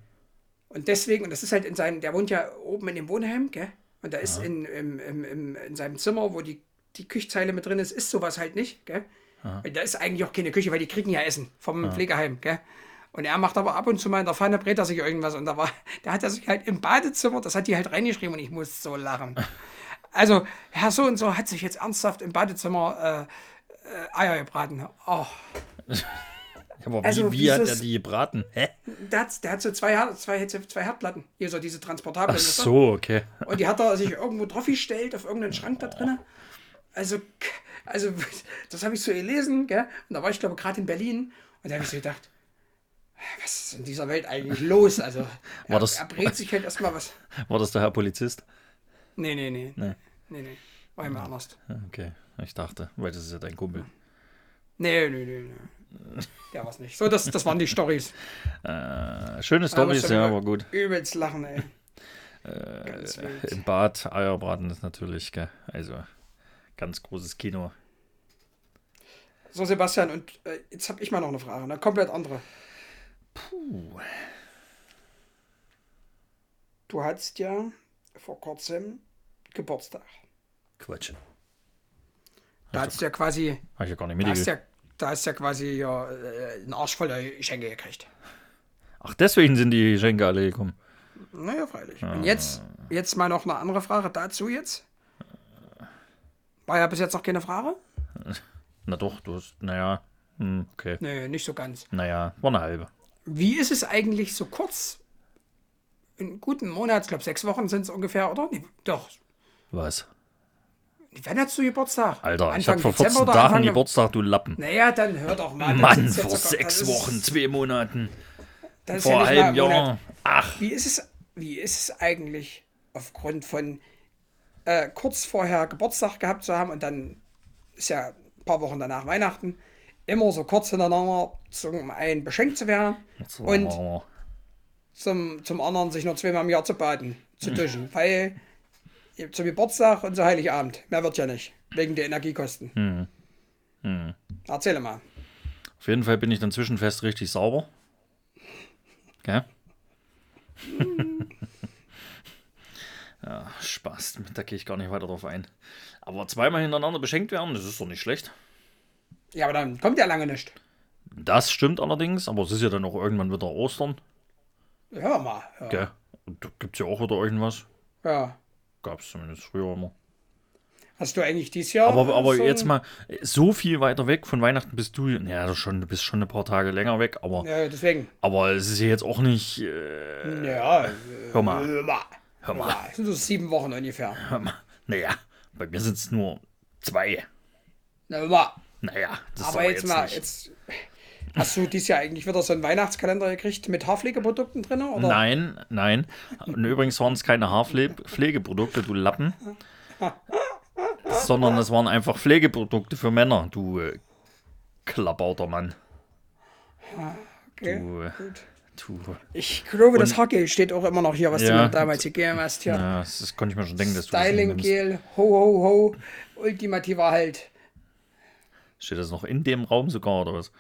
Und deswegen, und das ist halt in seinem, der wohnt ja oben in dem Wohnheim, gell? Und da ist in, im, im, in seinem Zimmer, wo die, die Küchzeile mit drin ist, ist sowas halt nicht, gell? Da ist eigentlich auch keine Küche, weil die kriegen ja Essen vom Pflegeheim, gell? Und er macht aber ab und zu mal in der Pfanne, brät er sich irgendwas. Und da war, (laughs) da hat er sich halt im Badezimmer, das hat die halt reingeschrieben und ich muss so lachen. (laughs) Also, Herr so und so hat sich jetzt ernsthaft im Badezimmer äh, äh, Eier gebraten. Oh, (laughs) Aber wie, Also, wie hat er die gebraten? Hä? der hat, der hat so zwei, zwei, zwei Herdplatten. Hier so diese transportablen. Ach so, okay. Und die hat er sich irgendwo drauf gestellt, auf irgendeinen Schrank da drinnen. Also, also (laughs) das habe ich so gelesen, gell? Und da war ich, glaube ich, gerade in Berlin. Und da habe ich so gedacht, was ist in dieser Welt eigentlich los? Also, (laughs) War er, das- er brät sich halt erstmal was. (laughs) War das der Herr Polizist? Nee, nee, nee. Nee. Nee, nee. War immer anders. Okay, ich dachte, weil das ist ja dein Kumpel. Nee, nee, nee, nee. Der war's nicht. So, das, das waren die Stories. Äh, schöne Storys, ja, aber gut. Übelst lachen, ey. Äh. Im Bad Eierbraten ist natürlich, gell? also ganz großes Kino. So, Sebastian, und äh, jetzt habe ich mal noch eine Frage, eine komplett andere. Puh. Du hattest ja vor kurzem Geburtstag. Quatsch. Da hast du ja quasi, Habe ich ja gar nicht da hast mitgekriegt. ja, da hast ja quasi ja, äh, einen Arsch voller Geschenke gekriegt. Ach, deswegen sind die Geschenke alle gekommen. Naja, freilich. Und jetzt, jetzt mal noch eine andere Frage dazu jetzt. War ja bis jetzt noch keine Frage? Na doch, du hast, naja, hm, okay. Nee, nicht so ganz. Naja, war eine halbe. Wie ist es eigentlich so kurz? In guten Monat, ich glaube sechs Wochen sind es ungefähr, oder? Nee, doch. Was? Wann hast du Geburtstag? Alter, ich Anfang hab vor Dezember 14 oder Tagen Geburtstag, du Lappen. Naja, dann hör doch mal. Mann, vor sechs Wochen, zwei Monaten, vor ja einem Monat. Jahr. Ach, Wie ist es, wie ist es eigentlich, aufgrund von äh, kurz vorher Geburtstag gehabt zu haben und dann ist ja ein paar Wochen danach Weihnachten, immer so kurz hintereinander zum einen beschenkt zu werden und zum, zum anderen sich nur zweimal im Jahr zu baden, zu duschen, weil zum Geburtstag und zu Heiligabend, mehr wird ja nicht, wegen der Energiekosten. Hm. Erzähle mal. Auf jeden Fall bin ich dann zwischenfest richtig sauber. Gell? (laughs) ja, Spaß. (laughs) Da gehe ich gar nicht weiter drauf ein. Aber zweimal hintereinander beschenkt werden, das ist doch nicht schlecht. Ja, aber dann kommt ja lange nicht. Das stimmt allerdings, aber es ist ja dann auch irgendwann wieder Ostern. Hör mal. Ja. Gell? Und da gibt es ja auch wieder irgendwas. ja. Gab es zumindest früher immer. Hast du eigentlich dieses Jahr. Aber, aber so jetzt mal, so viel weiter weg von Weihnachten bist du, ja, schon, du bist schon ein paar Tage länger weg, aber, Ja, deswegen. aber es ist ja jetzt auch nicht, äh, Ja. äh, hör mal, Hör mal. Hör mal, Das sind so sieben Wochen ungefähr. hör mal. Naja, bei mir sind es nur zwei. Na, hör mal. Naja, das ist Aber jetzt, mal, nicht. jetzt. Hast du dieses Jahr eigentlich wieder so einen Weihnachtskalender gekriegt mit Haarpflegeprodukten drin? Oder? Nein, nein. Und übrigens waren es keine Haarpflegeprodukte, du Lappen. sondern es waren einfach Pflegeprodukte für Männer, du äh, Klabauter Mann. Okay. Du, äh, Gut. Du. Ich glaube, das Haargel steht auch immer noch hier, was du Ja. mir damals gegeben hast. Hier. Ja, das, konnte ich mir schon denken, dass du das nicht nimmst. Styling-Gel, ho, ho, ho, ultimativer Halt. Steht das noch in dem Raum sogar oder was?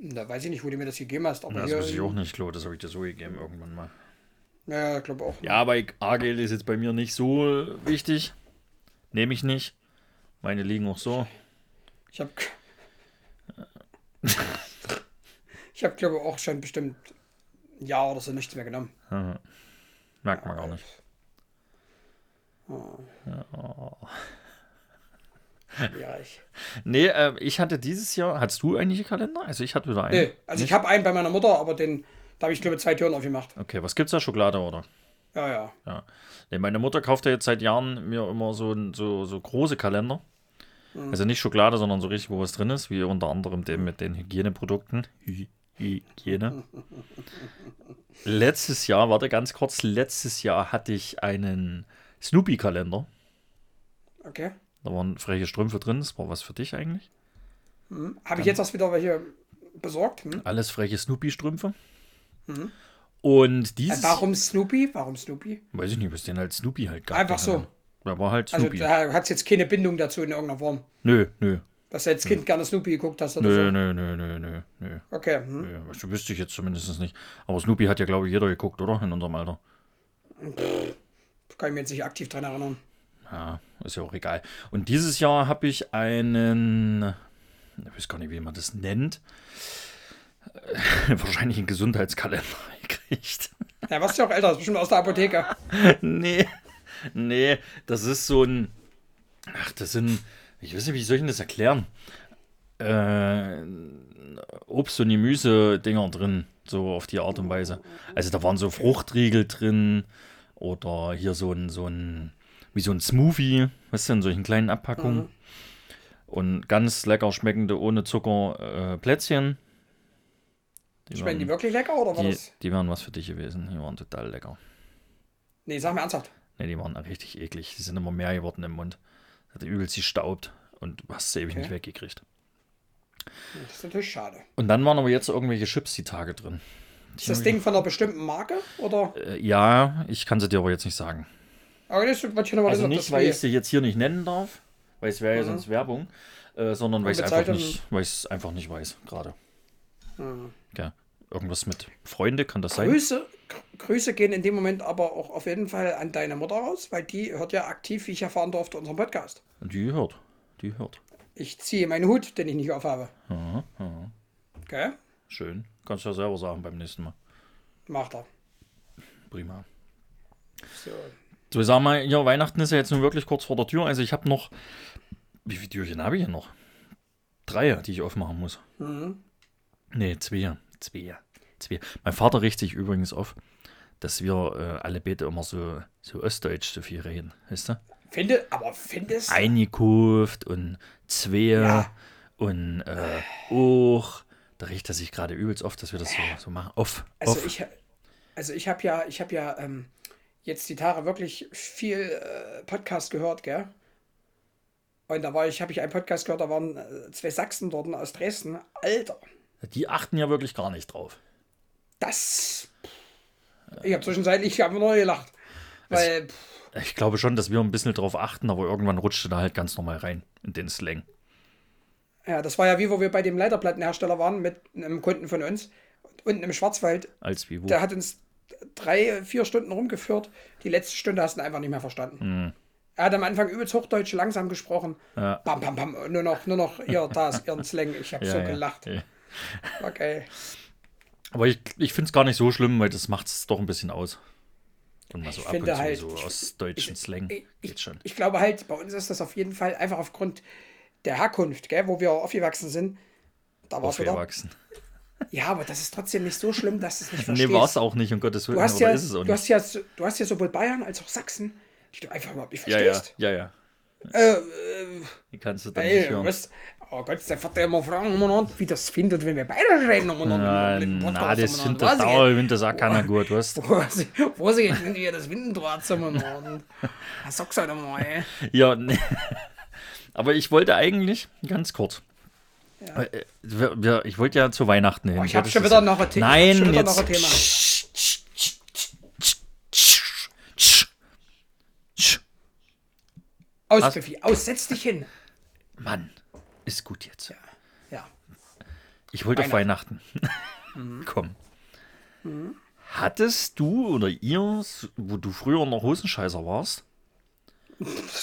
Da weiß ich nicht, wo du mir das gegeben hast. Aber Ja, das weiß ich auch nicht, Klo. Das habe ich dir so gegeben irgendwann mal. Ja, ich glaube auch. Ja, bei A-Gel ist jetzt bei mir nicht so wichtig. Nehme ich nicht. Meine liegen auch so. Ich habe. (laughs) ich habe, glaube ich, auch schon bestimmt ein Jahr oder so nichts mehr genommen. Merkt man gar nicht. Schwierig. Nee, äh, ich hatte dieses Jahr. Hattest du eigentlich einen Kalender? Also ich hatte wieder einen. Nee, also ich habe einen bei meiner Mutter, aber den, da habe ich, glaube ich, zwei Türen aufgemacht. Okay, was gibt's da? Schokolade oder? Ja, ja. Ja. Nee, meine Mutter kauft ja jetzt seit Jahren mir immer so, so, so große Kalender. Also nicht Schokolade, sondern so richtig, wo was drin ist, wie unter anderem den mit den Hygieneprodukten. Hy (laughs) Hygiene. letztes Jahr, warte ganz kurz, letztes Jahr hatte ich einen Snoopy-Kalender. Okay. Da waren freche Strümpfe drin. Das war was für dich eigentlich. Habe ich jetzt erst wieder welche besorgt? Hm? Alles freche Snoopy-Strümpfe. Und dieses. Äh, Warum Snoopy? Warum Snoopy? Weiß ich nicht, was den halt Snoopy halt gab. Einfach so. Da war halt Also Snoopy. da hat es jetzt keine Bindung dazu in irgendeiner Form. nö, nö. Dass du als Kind gerne Snoopy geguckt hast oder Nö, so. nö, nö, nö, nö, nö. Okay. Hm. nö. Wüsste ich jetzt zumindest nicht. Aber Snoopy hat ja, glaube ich, jeder geguckt, oder? In unserem Alter. Kann ich mir jetzt nicht aktiv dran erinnern. Ja, ist ja auch egal. Und dieses Jahr habe ich einen. Ich weiß gar nicht, wie man das nennt. (laughs) Wahrscheinlich einen Gesundheitskalender (laughs) gekriegt. Ja, was ja auch älter ist, bestimmt aus der Apotheke. (laughs) nee, nee, das ist so ein. Ach, das sind. Ich weiß nicht, wie soll ich denn das erklären? Äh, Obst- und Gemüse-Dinger drin, so auf die Art und Weise. Also da waren so Fruchtriegel drin oder hier so ein, so ein, wie so ein Smoothie, weißt du, in solchen kleinen Abpackungen. Und ganz lecker schmeckende, ohne Zucker äh, Plätzchen. Die Schmecken die waren, wirklich lecker oder war die, das? die waren was für dich gewesen. Die waren total lecker. Nee, sag mir ernsthaft. Ne, die waren richtig eklig. Die sind immer mehr geworden im Mund. Hat übelst gestaubt und du hast sie ewig Okay. nicht weggekriegt. Das ist natürlich schade. Und dann waren aber jetzt irgendwelche Chips die Tage drin. Ist das Ding von einer bestimmten Marke? Oder? Äh, ja, ich kann sie dir aber jetzt nicht sagen. Aber das wollte ich noch mal Also wissen, nicht, weil ich sie jetzt hier nicht nennen darf, weil es wäre ja sonst Werbung, äh, sondern weil ich es einfach nicht, weil einfach nicht weiß gerade. Hm. Ja, irgendwas mit Freunde kann das sein? Grüße, Gr- Grüße gehen in dem Moment aber auch auf jeden Fall an deine Mutter raus, weil die hört ja aktiv, wie ich erfahren durfte, unseren Podcast. Die hört, die hört. Ich ziehe meinen Hut, den ich nicht aufhabe. Aha, aha. Okay? Schön, kannst du ja selber sagen beim nächsten Mal. Macht er. Prima. So. So, ich sag mal, ja, Weihnachten ist ja jetzt nun wirklich kurz vor der Tür. Also ich habe noch. Wie viele Türchen habe ich hier noch? Drei, die ich aufmachen muss. Mhm. Nee, zwei. Zwei. Zwei. Mein Vater riecht sich übrigens auf, dass wir äh, alle Bete immer so, so ostdeutsch so viel reden. Weißt du? Finde, aber findest Eingekauft und zwei Ja. und äh, auch. Da riecht er sich gerade übelst oft, dass wir das so, so machen. Off. Also off. ich, also ich habe ja, ich habe ja ähm, jetzt die Tage wirklich viel äh, Podcast gehört, gell? Und da war ich, habe ich einen Podcast gehört, da waren äh, zwei Sachsen dort aus Dresden. Alter, die achten ja wirklich gar nicht drauf. Das. Ich habe zwischenzeitlich einfach nur gelacht. Weil, pff, Ich glaube schon, dass wir ein bisschen drauf achten, aber irgendwann rutschte da halt ganz normal rein in den Slang. ja, das war ja wie, wo wir bei dem Leiterplattenhersteller waren mit einem Kunden von uns. Unten im Schwarzwald, Als wie wo. der hat uns drei, vier Stunden rumgeführt. Die letzte Stunde hast du einfach nicht mehr verstanden. Er hat am Anfang übelst Hochdeutsch langsam gesprochen. Ja. Bam, bam, bam. Nur noch, nur noch ihr, da ist ihren Slang. Ich habe (laughs) Ja, so ja, gelacht. Okay. Aber ich, ich finde es gar nicht so schlimm, weil das macht es doch ein bisschen aus. Und mal so Ich ab finde und zu halt- so aus deutschen Slang. Ich, Geht schon. ich glaube halt, bei uns ist das auf jeden Fall einfach aufgrund der Herkunft, gell, wo wir aufgewachsen sind. Da war es wieder. Aufgewachsen. (laughs) Ja, aber das ist trotzdem nicht so schlimm, dass es nicht (laughs) Nee, verstehst. war es auch nicht, um Gottes Willen, Du hast, ja, ist es auch du, nicht. hast ja, du hast ja sowohl Bayern als auch Sachsen, die du einfach überhaupt nicht ja, ja, verstehst. ja, ja. Äh, äh, Die kannst du dann ey, nicht hören. was, oh Gott, der Vater immer fragen, umeinander, wie das findet, wenn wir beide reden. umeinander, Podcast na, das findet Was, Dauer, wenn das auch keiner gut, weißt Vorsicht, Vorsicht, wenn wir das Winden trotzdem umeinander. Sag's halt mal, ey. Ja, nee. Aber ich wollte eigentlich, ganz kurz, äh, wir, wir, ich wollte ja zu Weihnachten hin. Oh, ich hab schon wieder noch ein The- ich hab Nein, jetzt. Thema. Aus, Pfiffi, aus, setz dich hin. Mann, ist gut jetzt. Ja. Ich wollte auf Weihnachten. (laughs) Komm. Hattest du oder ihr, wo du früher noch Hosenscheißer warst,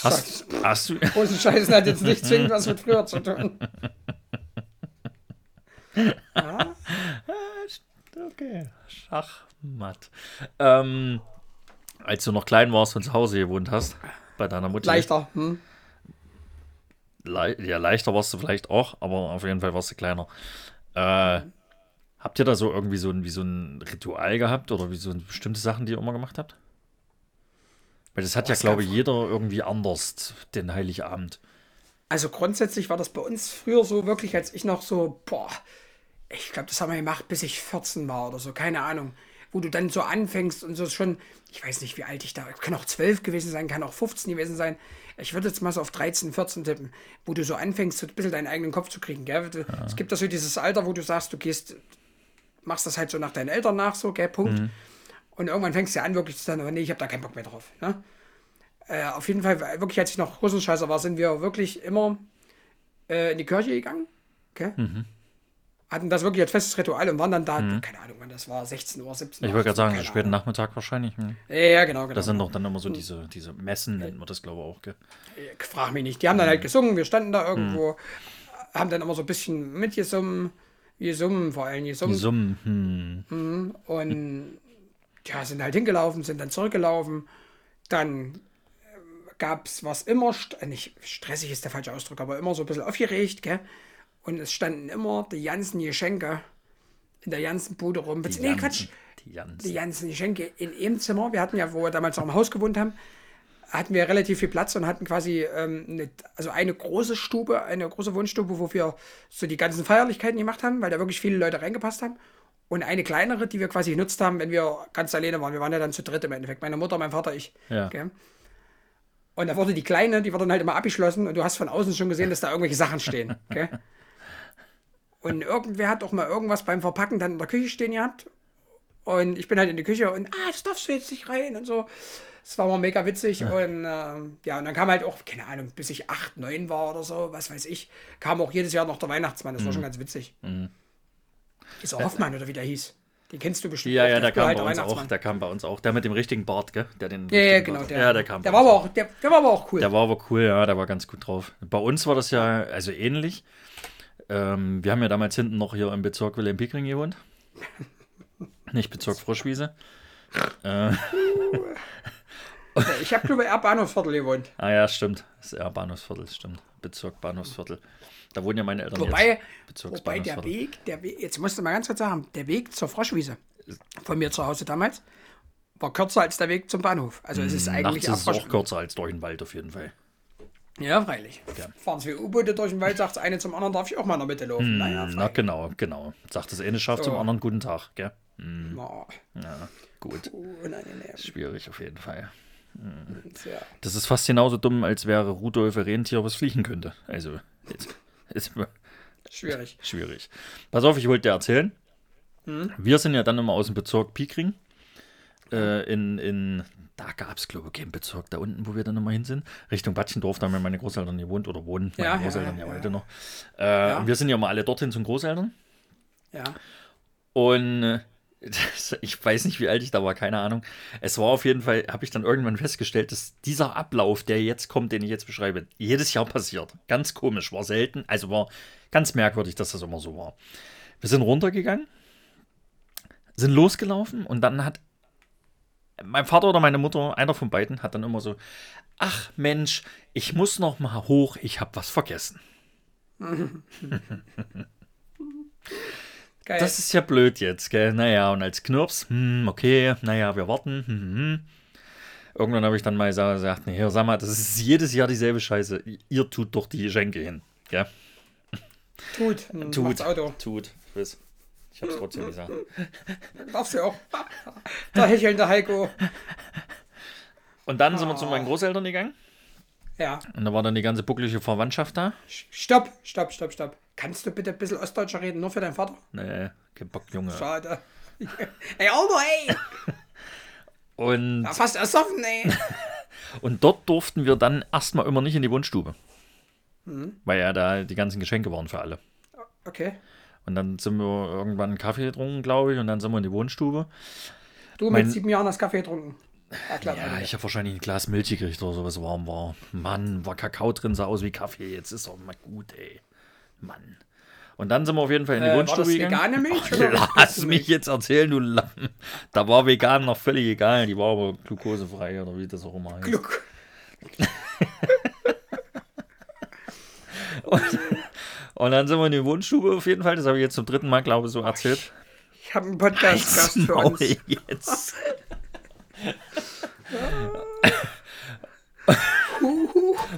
hast, (laughs) hast du, Hosenscheißen hat jetzt nicht zwingend was mit früher zu tun. (laughs) Okay, Schachmatt. Ähm, als du noch klein warst und zu Hause gewohnt hast, bei deiner Mutter. Leichter. Hm? Le ja, leichter warst du vielleicht auch, aber auf jeden Fall warst du kleiner. Äh, habt ihr da so irgendwie so ein, wie so ein Ritual gehabt oder wie so bestimmte Sachen, die ihr immer gemacht habt? Weil das hat ja, es glaube ich, jeder irgendwie anders, den Heiligabend. Also grundsätzlich war das bei uns früher so wirklich, als ich noch so, boah, ich glaube, das haben wir gemacht, bis ich 14 war oder so, keine Ahnung. Wo du dann so anfängst und so schon, ich weiß nicht, wie alt ich da, kann auch 12 gewesen sein, kann auch 15 gewesen sein. Ich würde jetzt mal so auf 13, 14 tippen, wo du so anfängst, so ein bisschen deinen eigenen Kopf zu kriegen. Gell? Du, Es gibt da so dieses Alter, wo du sagst, du gehst, machst das halt so nach deinen Eltern nach, so, gell, Punkt. Und irgendwann fängst du an, wirklich zu sagen, aber nee, ich habe da keinen Bock mehr drauf. Ne? Äh, auf jeden Fall, wirklich, als ich noch Hosenscheißer war, sind wir wirklich immer äh, in die Kirche gegangen. Okay? Mhm. Hatten das wirklich als festes Ritual und waren dann da, keine Ahnung, wann das war, 16 Uhr, 17 Uhr. Ich wollte gerade sagen, so späten Ahnung. Nachmittag wahrscheinlich. Hm. Ja, genau, genau. Das sind doch dann immer so diese, diese Messen, nennt man das, glaube ich, auch. Gell? Ich frag mich nicht. Die haben dann Mhm. halt gesungen, wir standen da irgendwo, haben dann immer so ein bisschen mitgesummen, gesummen vor allem, gesummen. Summen, hm. Und ja, sind halt hingelaufen, sind dann zurückgelaufen. Dann gab es was immer, äh, nicht stressig ist der falsche Ausdruck, aber immer so ein bisschen aufgeregt, gell? Und es standen immer die ganzen Geschenke in der ganzen Bude rum. Die nee, Quatsch. Die Jansen. Die ganzen Geschenke in einem Zimmer. Wir hatten ja, wo wir damals noch im Haus gewohnt haben, hatten wir relativ viel Platz und hatten quasi ähm, eine, also eine große Stube, eine große Wohnstube, wo wir so die ganzen Feierlichkeiten gemacht haben, weil da wirklich viele Leute reingepasst haben. Und eine kleinere, die wir quasi genutzt haben, wenn wir ganz alleine waren. Wir waren ja dann zu dritt im Endeffekt. Meine Mutter, mein Vater, ich. Ja. Gell? Und da wurde die kleine, die wurde dann halt immer abgeschlossen und du hast von außen schon gesehen, dass da irgendwelche Sachen stehen. Gell? (laughs) Und irgendwer hat auch mal irgendwas beim Verpacken dann in der Küche stehen gehabt. Und ich bin halt in die Küche und, ah, das darfst du jetzt nicht rein und so. Das war mal mega witzig. Und ähm, ja, und dann kam halt auch, keine Ahnung, bis ich acht, neun war oder so, was weiß ich, kam auch jedes Jahr noch der Weihnachtsmann. Das war schon ganz witzig. Dieser Hoffmann oder wie der hieß. Den kennst du bestimmt. Ja, ja, der kam bei uns auch. Der kam bei uns auch. Der mit dem richtigen Bart, gell? Der den Ja, ja, genau. Bart- Der, ja, der kam. der war aber auch, der, der war aber auch cool. Der war aber cool, ja, der war ganz gut drauf. Bei uns war das ja, also ähnlich. Ähm, wir haben ja damals hinten noch hier im Bezirk Wilhelm Pickering gewohnt. (laughs) Nicht Bezirk Froschwiese. Äh, ich habe glaube ich eher Bahnhofsviertel gewohnt. ah ja, stimmt. Das ist eher Bahnhofsviertel, stimmt. Bezirk Bahnhofsviertel. Da wohnen ja meine Eltern Wobei, wobei der. Weg, der Weg, jetzt musst du mal ganz kurz sagen, der Weg zur Froschwiese von mir zu Hause damals war kürzer als der Weg zum Bahnhof. Also es ist eigentlich Nachts ist es auch kürzer als durch den Wald auf jeden Fall. Ja, freilich. Ja. Fahren zwei U-Boote durch den Wald, sagt das eine zum anderen, darf ich auch mal in der Mitte laufen. Naja, Na genau, genau. Sagt das eine schafft So. zum anderen guten Tag, gell? na, Ja, gut. unangenehm. Schwierig auf jeden Fall. Ja. Das ist fast genauso dumm, als wäre Rudolf ein Rentier, was fliegen könnte. Also, jetzt, ist Schwierig. (laughs) schwierig. Pass auf, ich wollte dir erzählen. Hm? Wir sind ja dann immer aus dem Bezirk Piekring. Äh, in, in, da gab es, glaube ich, keinen Bezirk da unten, wo wir dann immer hin sind. Richtung Batschendorf, da haben ja meine Großeltern gewohnt oder wohnen. Meine Ja, ja, Großeltern ja, ja, ja. heute noch. Äh, und Wir sind ja mal alle dorthin zum Großeltern. Ja. Und äh, das, ich weiß nicht, wie alt ich da war, keine Ahnung. Es war auf jeden Fall, habe ich dann irgendwann festgestellt, dass dieser Ablauf, der jetzt kommt, den ich jetzt beschreibe, jedes Jahr passiert. Ganz komisch, war selten. Also war ganz merkwürdig, dass das immer so war. Wir sind runtergegangen, sind losgelaufen und dann hat mein Vater oder meine Mutter, einer von beiden, hat dann immer so, ach Mensch, ich muss noch mal hoch, ich habe was vergessen. Geil. Das ist ja blöd jetzt, gell? Naja, und als Knirps, hm, okay, naja, wir warten. Hm, hm, hm. Irgendwann habe ich dann mal gesagt, nee, sag mal, das ist jedes Jahr dieselbe Scheiße. Ihr tut doch die Geschenke hin, gell? Tut. Tut. Auto. Tut. Weiß. Ich habe es trotzdem gesagt. (laughs) Darfst du auch. (laughs) Der hechelnde Heiko. Und dann sind wir zu meinen Großeltern gegangen. Ja. Und da war dann die ganze bucklige Verwandtschaft da. Stopp, stopp, stopp, stopp. Kannst du bitte ein bisschen Ostdeutscher reden, nur für deinen Vater? Nee, kein Bock, Junge. Schade. (laughs) ey, Alter, ey! Und, Ja, fast ersoffen, ey! und dort durften wir dann erstmal immer nicht in die Wohnstube. Weil ja da die ganzen Geschenke waren für alle. Okay. Und dann sind wir irgendwann einen Kaffee getrunken, glaube ich, und dann sind wir in die Wohnstube. Du Mein- mit sieben Jahren hast Kaffee getrunken. Ja, klar. Ja, ich habe wahrscheinlich ein Glas Milch gekriegt oder so, was warm war. Mann, war Kakao drin, sah aus wie Kaffee. Jetzt ist doch mal gut, ey. Mann. Und dann sind wir auf jeden Fall in die Äh, war Wohnstube das gegangen. vegane Milch (laughs) Ach, lass mich jetzt erzählen, du Lappen. Da war vegan noch völlig egal. Die war aber glukosefrei oder wie das auch immer heißt. Gluck. (laughs) (laughs) Und dann sind wir in die Wohnstube auf jeden Fall. Das habe ich jetzt zum dritten Mal, glaube ich, so erzählt. Ich habe einen Podcast-Gast für uns. jetzt. (laughs)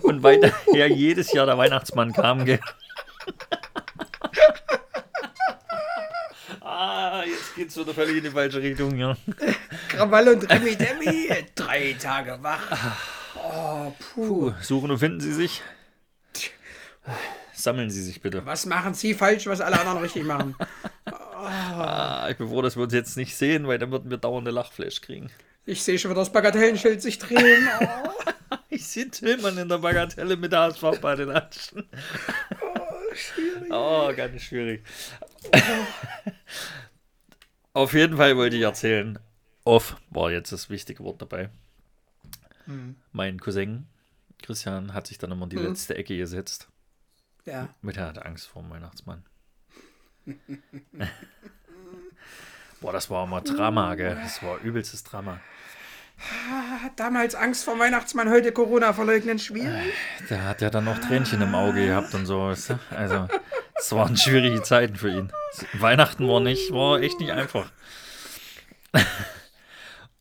Und weiterher jedes Jahr der Weihnachtsmann kam, gell? (laughs) ah, jetzt geht's wieder völlig in die falsche Richtung, ja. Krawall und Remi Demi. Drei Tage wach. Oh, puh. Puh, suchen und finden Sie sich. Sammeln Sie sich bitte. Was machen Sie falsch, was alle anderen richtig machen? (laughs) Ah, ich bin froh, dass wir uns jetzt nicht sehen, weil dann würden wir dauernde Lachflash kriegen. Ich sehe schon wieder das Bagatellenschild sich drehen. (laughs) Oh, Ich sehe Tillmann in der Bagatelle mit der HSV bei den Atschen. schwierig. Oh, ganz schwierig. Auf jeden Fall wollte ich erzählen, off war jetzt das wichtige Wort dabei. Mein Cousin Christian hat sich dann immer in die letzte Ecke gesetzt. Ja. Mit er hatte Angst vor dem Weihnachtsmann. (laughs) Boah, das war immer Drama, gell? Das war übelstes Drama. Hat damals Angst vor Weihnachtsmann, heute Corona verleugnen. Schwierig. Der hat ja dann noch Tränchen im Auge gehabt und so. Also, es waren schwierige Zeiten für ihn. Weihnachten war nicht, war echt nicht einfach. (laughs)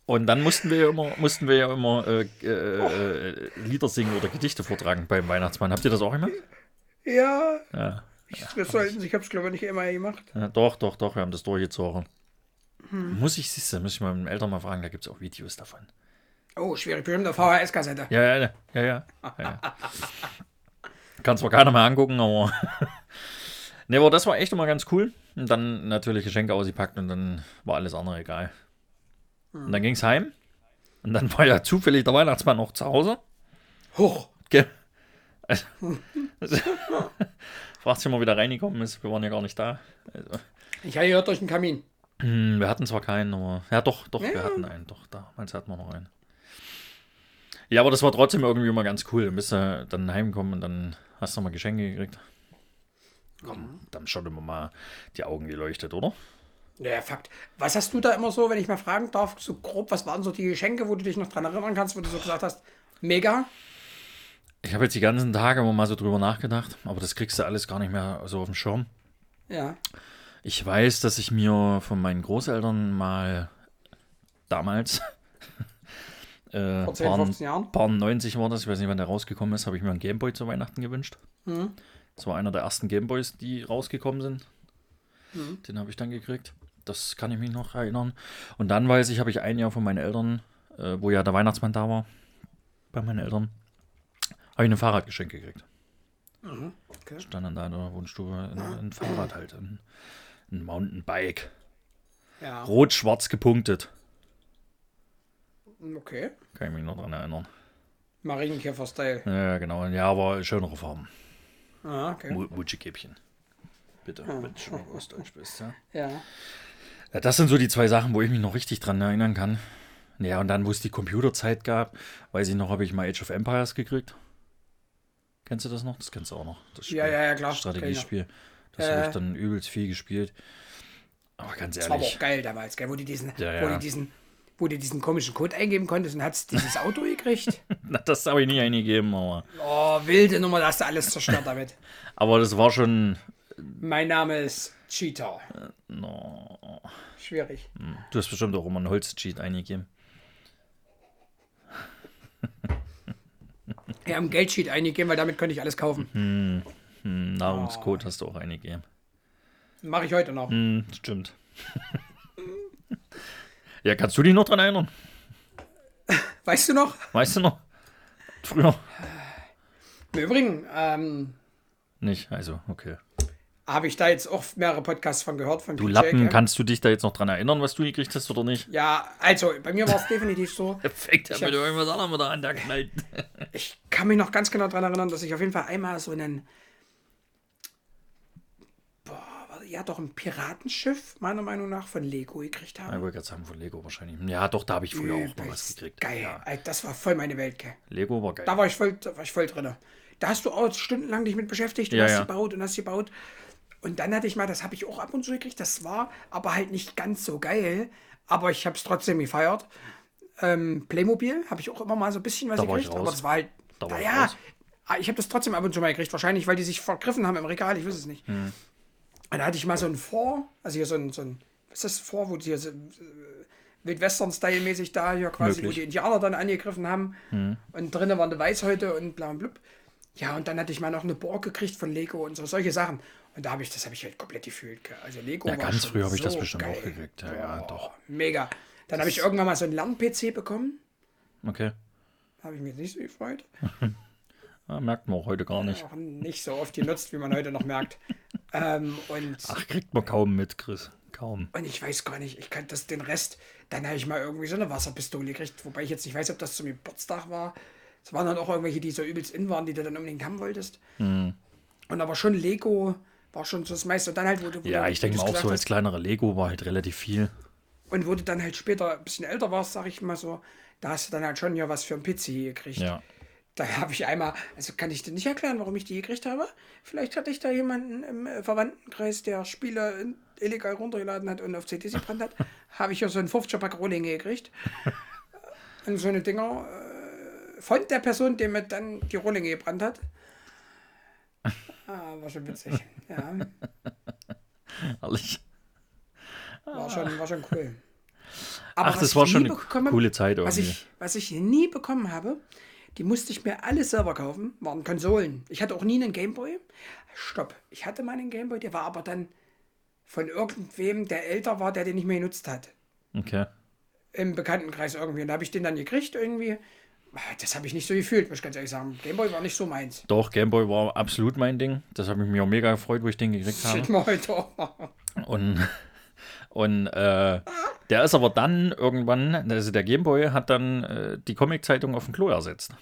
Und dann mussten wir ja immer, mussten wir ja immer äh, äh, äh, Lieder singen oder Gedichte vortragen beim Weihnachtsmann. Habt ihr das auch immer? Ja. Ja. Wir sollten, ich habe es glaube ich nicht immer gemacht. ja. Doch, doch, doch, wir haben das durchgezogen. Muss ich, siehst du, muss ich meinen Eltern mal fragen, da gibt es auch Videos davon. Oh, schwierig. Bestimmt eine VHS-Kassette. Ja, ja, ja, ja. ja. (laughs) Kann zwar keiner mehr angucken, aber. (laughs) ne, aber das war echt immer ganz cool. Und dann natürlich Geschenke ausgepackt und dann war alles andere egal. Und dann ging es heim. Und dann war ja zufällig der Weihnachtsmann auch zu Hause. Hoch. Gell? Also, (laughs) fragt sich mal, wie der reingekommen ist. Wir waren ja gar nicht da. Also, Ich habe gehört durch den Kamin. hm, wir hatten zwar keinen, aber. Ja, doch, doch, wir Ja. hatten einen. Doch, damals hatten wir noch einen. Ja, aber das war trotzdem irgendwie immer ganz cool. Dann bist du dann heimgekommen und dann hast du mal Geschenke gekriegt. Komm, dann schon immer mal die Augen geleuchtet, oder? Ja, Fakt. Was hast du da immer so, wenn ich mal fragen darf, so grob, was waren so die Geschenke, wo du dich noch dran erinnern kannst, wo du so gesagt hast, mega? Ich habe jetzt die ganzen Tage immer mal so drüber nachgedacht, aber das kriegst du alles gar nicht mehr so auf dem Schirm. Ja. Ich weiß, dass ich mir von meinen Großeltern mal damals, (laughs) äh, Vor 10, paar, 15 Jahren? paar 90 war das, ich weiß nicht, wann der rausgekommen ist, habe ich mir einen Gameboy zu Weihnachten gewünscht. Mhm. Das war einer der ersten Gameboys, die rausgekommen sind. Den habe ich dann gekriegt. Das kann ich mich noch erinnern. Und dann weiß ich, habe ich ein Jahr von meinen Eltern, äh, wo ja der Weihnachtsmann da war, bei meinen Eltern, habe ich ein Fahrradgeschenk gekriegt. Okay. Stand dann da in der Wohnstube ein, ein Fahrrad halt, ein, ein Mountainbike. Ja. Rot-schwarz gepunktet. Okay. Kann ich mich noch dran erinnern. Marienkäfer-Style. Ja, genau. Ja, aber schönere Farben. Ah, okay. Mu- Mutschekäppchen. Bitte, wenn du schon mal Ostdeutsch bist. Ja. Ja. ja, das sind so die zwei Sachen, wo ich mich noch richtig dran erinnern kann. Ja, und dann, wo es die Computerzeit gab, weiß ich noch, habe ich mal Age of Empires gekriegt. Kennst du das noch? Das kennst du auch noch. Das Ja, ja, ja, klar. Strategiespiel. Das Ja, habe ich dann übelst viel gespielt. Aber ganz Das war aber ehrlich. auch geil damals, gell? Wo die diesen, Ja, wo ja. die diesen, wo du diesen komischen Code eingeben konntest und hast dieses (laughs) Auto gekriegt. Na, das habe ich nie eingegeben, aber. Oh, wilde Nummer, da hast du alles zerstört damit. (laughs) Aber das war schon. Mein Name ist Cheater. No. Schwierig. Du hast bestimmt auch immer einen Holzcheat eingegeben. (laughs) Wir haben Geldsheet eingegeben, weil damit könnte ich alles kaufen. Hm, Nahrungscode hast du auch eingegeben. Mache ich heute noch. Hm, stimmt. ja, kannst du dich noch dran erinnern? Weißt du noch? Weißt du noch? Früher? Im Übrigen ähm, Nicht, also, okay. Habe ich da jetzt auch mehrere Podcasts von gehört. Von Du PJ Lappen, Camp. kannst du dich da jetzt noch dran erinnern, was du gekriegt hast oder nicht? Ja, also bei mir war es (laughs) definitiv so. Ja Ich hab- mit irgendwas anderem wieder an, der knallt. (laughs) Ich kann mich noch ganz genau daran erinnern, dass ich auf jeden Fall einmal so einen. Boah, ja, doch ein Piratenschiff, meiner Meinung nach, von Lego gekriegt Ich habe. wollte gerade sagen, von Lego wahrscheinlich. Ja, doch, da habe ich früher auch mal was Übelst gekriegt. Geil. Ja. Alter, Das war voll meine Welt, gell. Lego war geil. Da war ich voll, da war ich voll drin. Da hast du auch stundenlang dich mit beschäftigt und Ja, hast ja. gebaut und hast gebaut. Und dann hatte ich mal, das habe ich auch ab und zu gekriegt, das war aber halt nicht ganz so geil, aber ich habe es trotzdem gefeiert. Ähm, Playmobil habe ich auch immer mal so ein bisschen was Da ich gekriegt, aber das war halt, Da ich naja, ah, ich habe das trotzdem ab und zu mal gekriegt, wahrscheinlich, weil die sich vergriffen haben im Regal, ich weiß es nicht. Hm. Und da hatte ich mal so ein Vor, also hier so ein, so ein was ist das Vor, wo die hier so, äh, Wildwestern-Style-mäßig da hier quasi, wo Möglich. die Indianer dann angegriffen haben. Und drinnen waren eine Weißhäute und bla und blub. Ja, und dann hatte ich mal noch eine Burg gekriegt von Lego und so, solche Sachen. Und da habe ich, das habe ich halt komplett gefühlt. Also Lego Ja, war ganz schon früh habe ich das bestimmt geil. auch gekriegt. Ja, ja, doch. Mega. Dann habe ich irgendwann mal so einen Lern-PC bekommen. Okay. Habe ich mich nicht so gefreut. Ja, (laughs) merkt man auch heute gar nicht. Auch nicht so oft genutzt, wie man heute noch merkt. (laughs) Ähm, und Ach, kriegt man kaum mit, Chris. Kaum. Und ich weiß gar nicht, ich kann das den Rest, dann habe ich mal irgendwie so eine Wasserpistole gekriegt, wobei ich jetzt nicht weiß, ob das zum Geburtstag war. Es waren dann auch irgendwelche, die so übelst in waren, die du dann unbedingt haben wolltest. Hm. Und aber schon Lego war schon so das meiste. Dann halt, wo du. Wo Ja, ich denke mal auch so als kleinere Lego war halt relativ viel. Und wo du dann halt später ein bisschen älter warst, sag ich mal so, da hast du dann halt schon ja was für ein PC gekriegt. Ja. Da habe ich einmal, also kann ich dir nicht erklären, warum ich die gekriegt habe. Vielleicht hatte ich da jemanden im äh, Verwandtenkreis, der Spiele illegal runtergeladen hat und auf CDs gebrannt hat. (laughs) habe ich ja so einen 50er-Pack Rohlinge gekriegt. (laughs) Und so eine Dinger äh, von der Person, die mir dann die Rohlinge gebrannt hat. Ah, war schon witzig. (laughs) Ja, (laughs) Ehrlich. war schon, war schon cool. Aber Ach, das war schon eine coole Zeit Was ich, was ich nie bekommen habe, die musste ich mir alles selber kaufen, waren Konsolen. Ich hatte auch nie einen Gameboy. Stopp. Ich hatte mal einen Gameboy, der war aber dann von irgendwem, der älter war, der den nicht mehr genutzt hat. Okay. Im Bekanntenkreis irgendwie. Und da habe ich den dann gekriegt irgendwie. Das habe ich nicht so gefühlt, muss ich ganz ehrlich sagen. Gameboy war nicht so meins. Doch, Gameboy war absolut mein Ding. Das habe ich mir auch mega gefreut, wo ich den gekriegt habe. man heute. Und, und äh, der ist aber dann irgendwann, also der Gameboy hat dann äh, die Comic-Zeitung auf dem Klo ersetzt.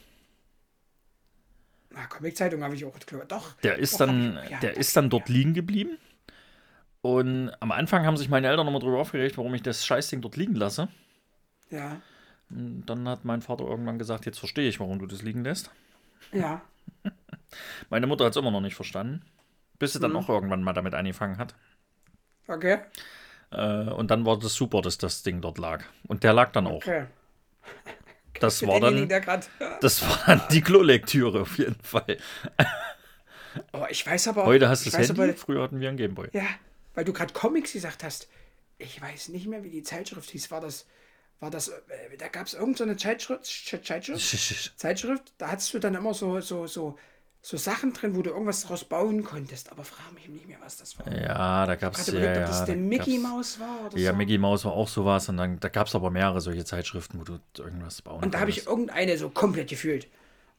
Ah, Comic-Zeitung habe ich auch. Doch. Der ist doch, dann, ich- ja, der doch, ist dann dort ja. liegen geblieben. Und am Anfang haben sich meine Eltern nochmal drüber aufgeregt, warum ich das Scheißding dort liegen lasse. Ja. Und dann hat mein Vater irgendwann gesagt, jetzt verstehe ich, warum du das liegen lässt. Ja. (laughs) Meine Mutter hat es immer noch nicht verstanden. Bis sie dann Mhm. auch irgendwann mal damit angefangen hat. Okay. Äh, und dann war das super, dass das Ding dort lag. Und der lag dann auch. Okay. (laughs) Das Für war dann, das war dann die Klolektüre auf jeden Fall. (laughs) Oh, ich weiß aber. Heute hast du das Handy, aber, früher hatten wir einen Gameboy. Ja, weil du gerade Comics gesagt hast. Ich weiß nicht mehr, wie die Zeitschrift hieß. War das, war das, äh, da gab es irgendeine Zeitschrift, Sch- Zeitschrift, Zeitschrift, da hattest du dann immer so, so, so, so Sachen drin, wo du irgendwas draus bauen konntest. Aber frag mich nicht mehr, was das war. Ja, da gab es ja, ja, ob das da der Mickey gab's- Maus war oder Ja, so. Mickey Mouse war auch sowas und dann da gab es aber mehrere solche Zeitschriften, wo du irgendwas bauen Und da habe ich konntest. irgendeine so komplett gefühlt.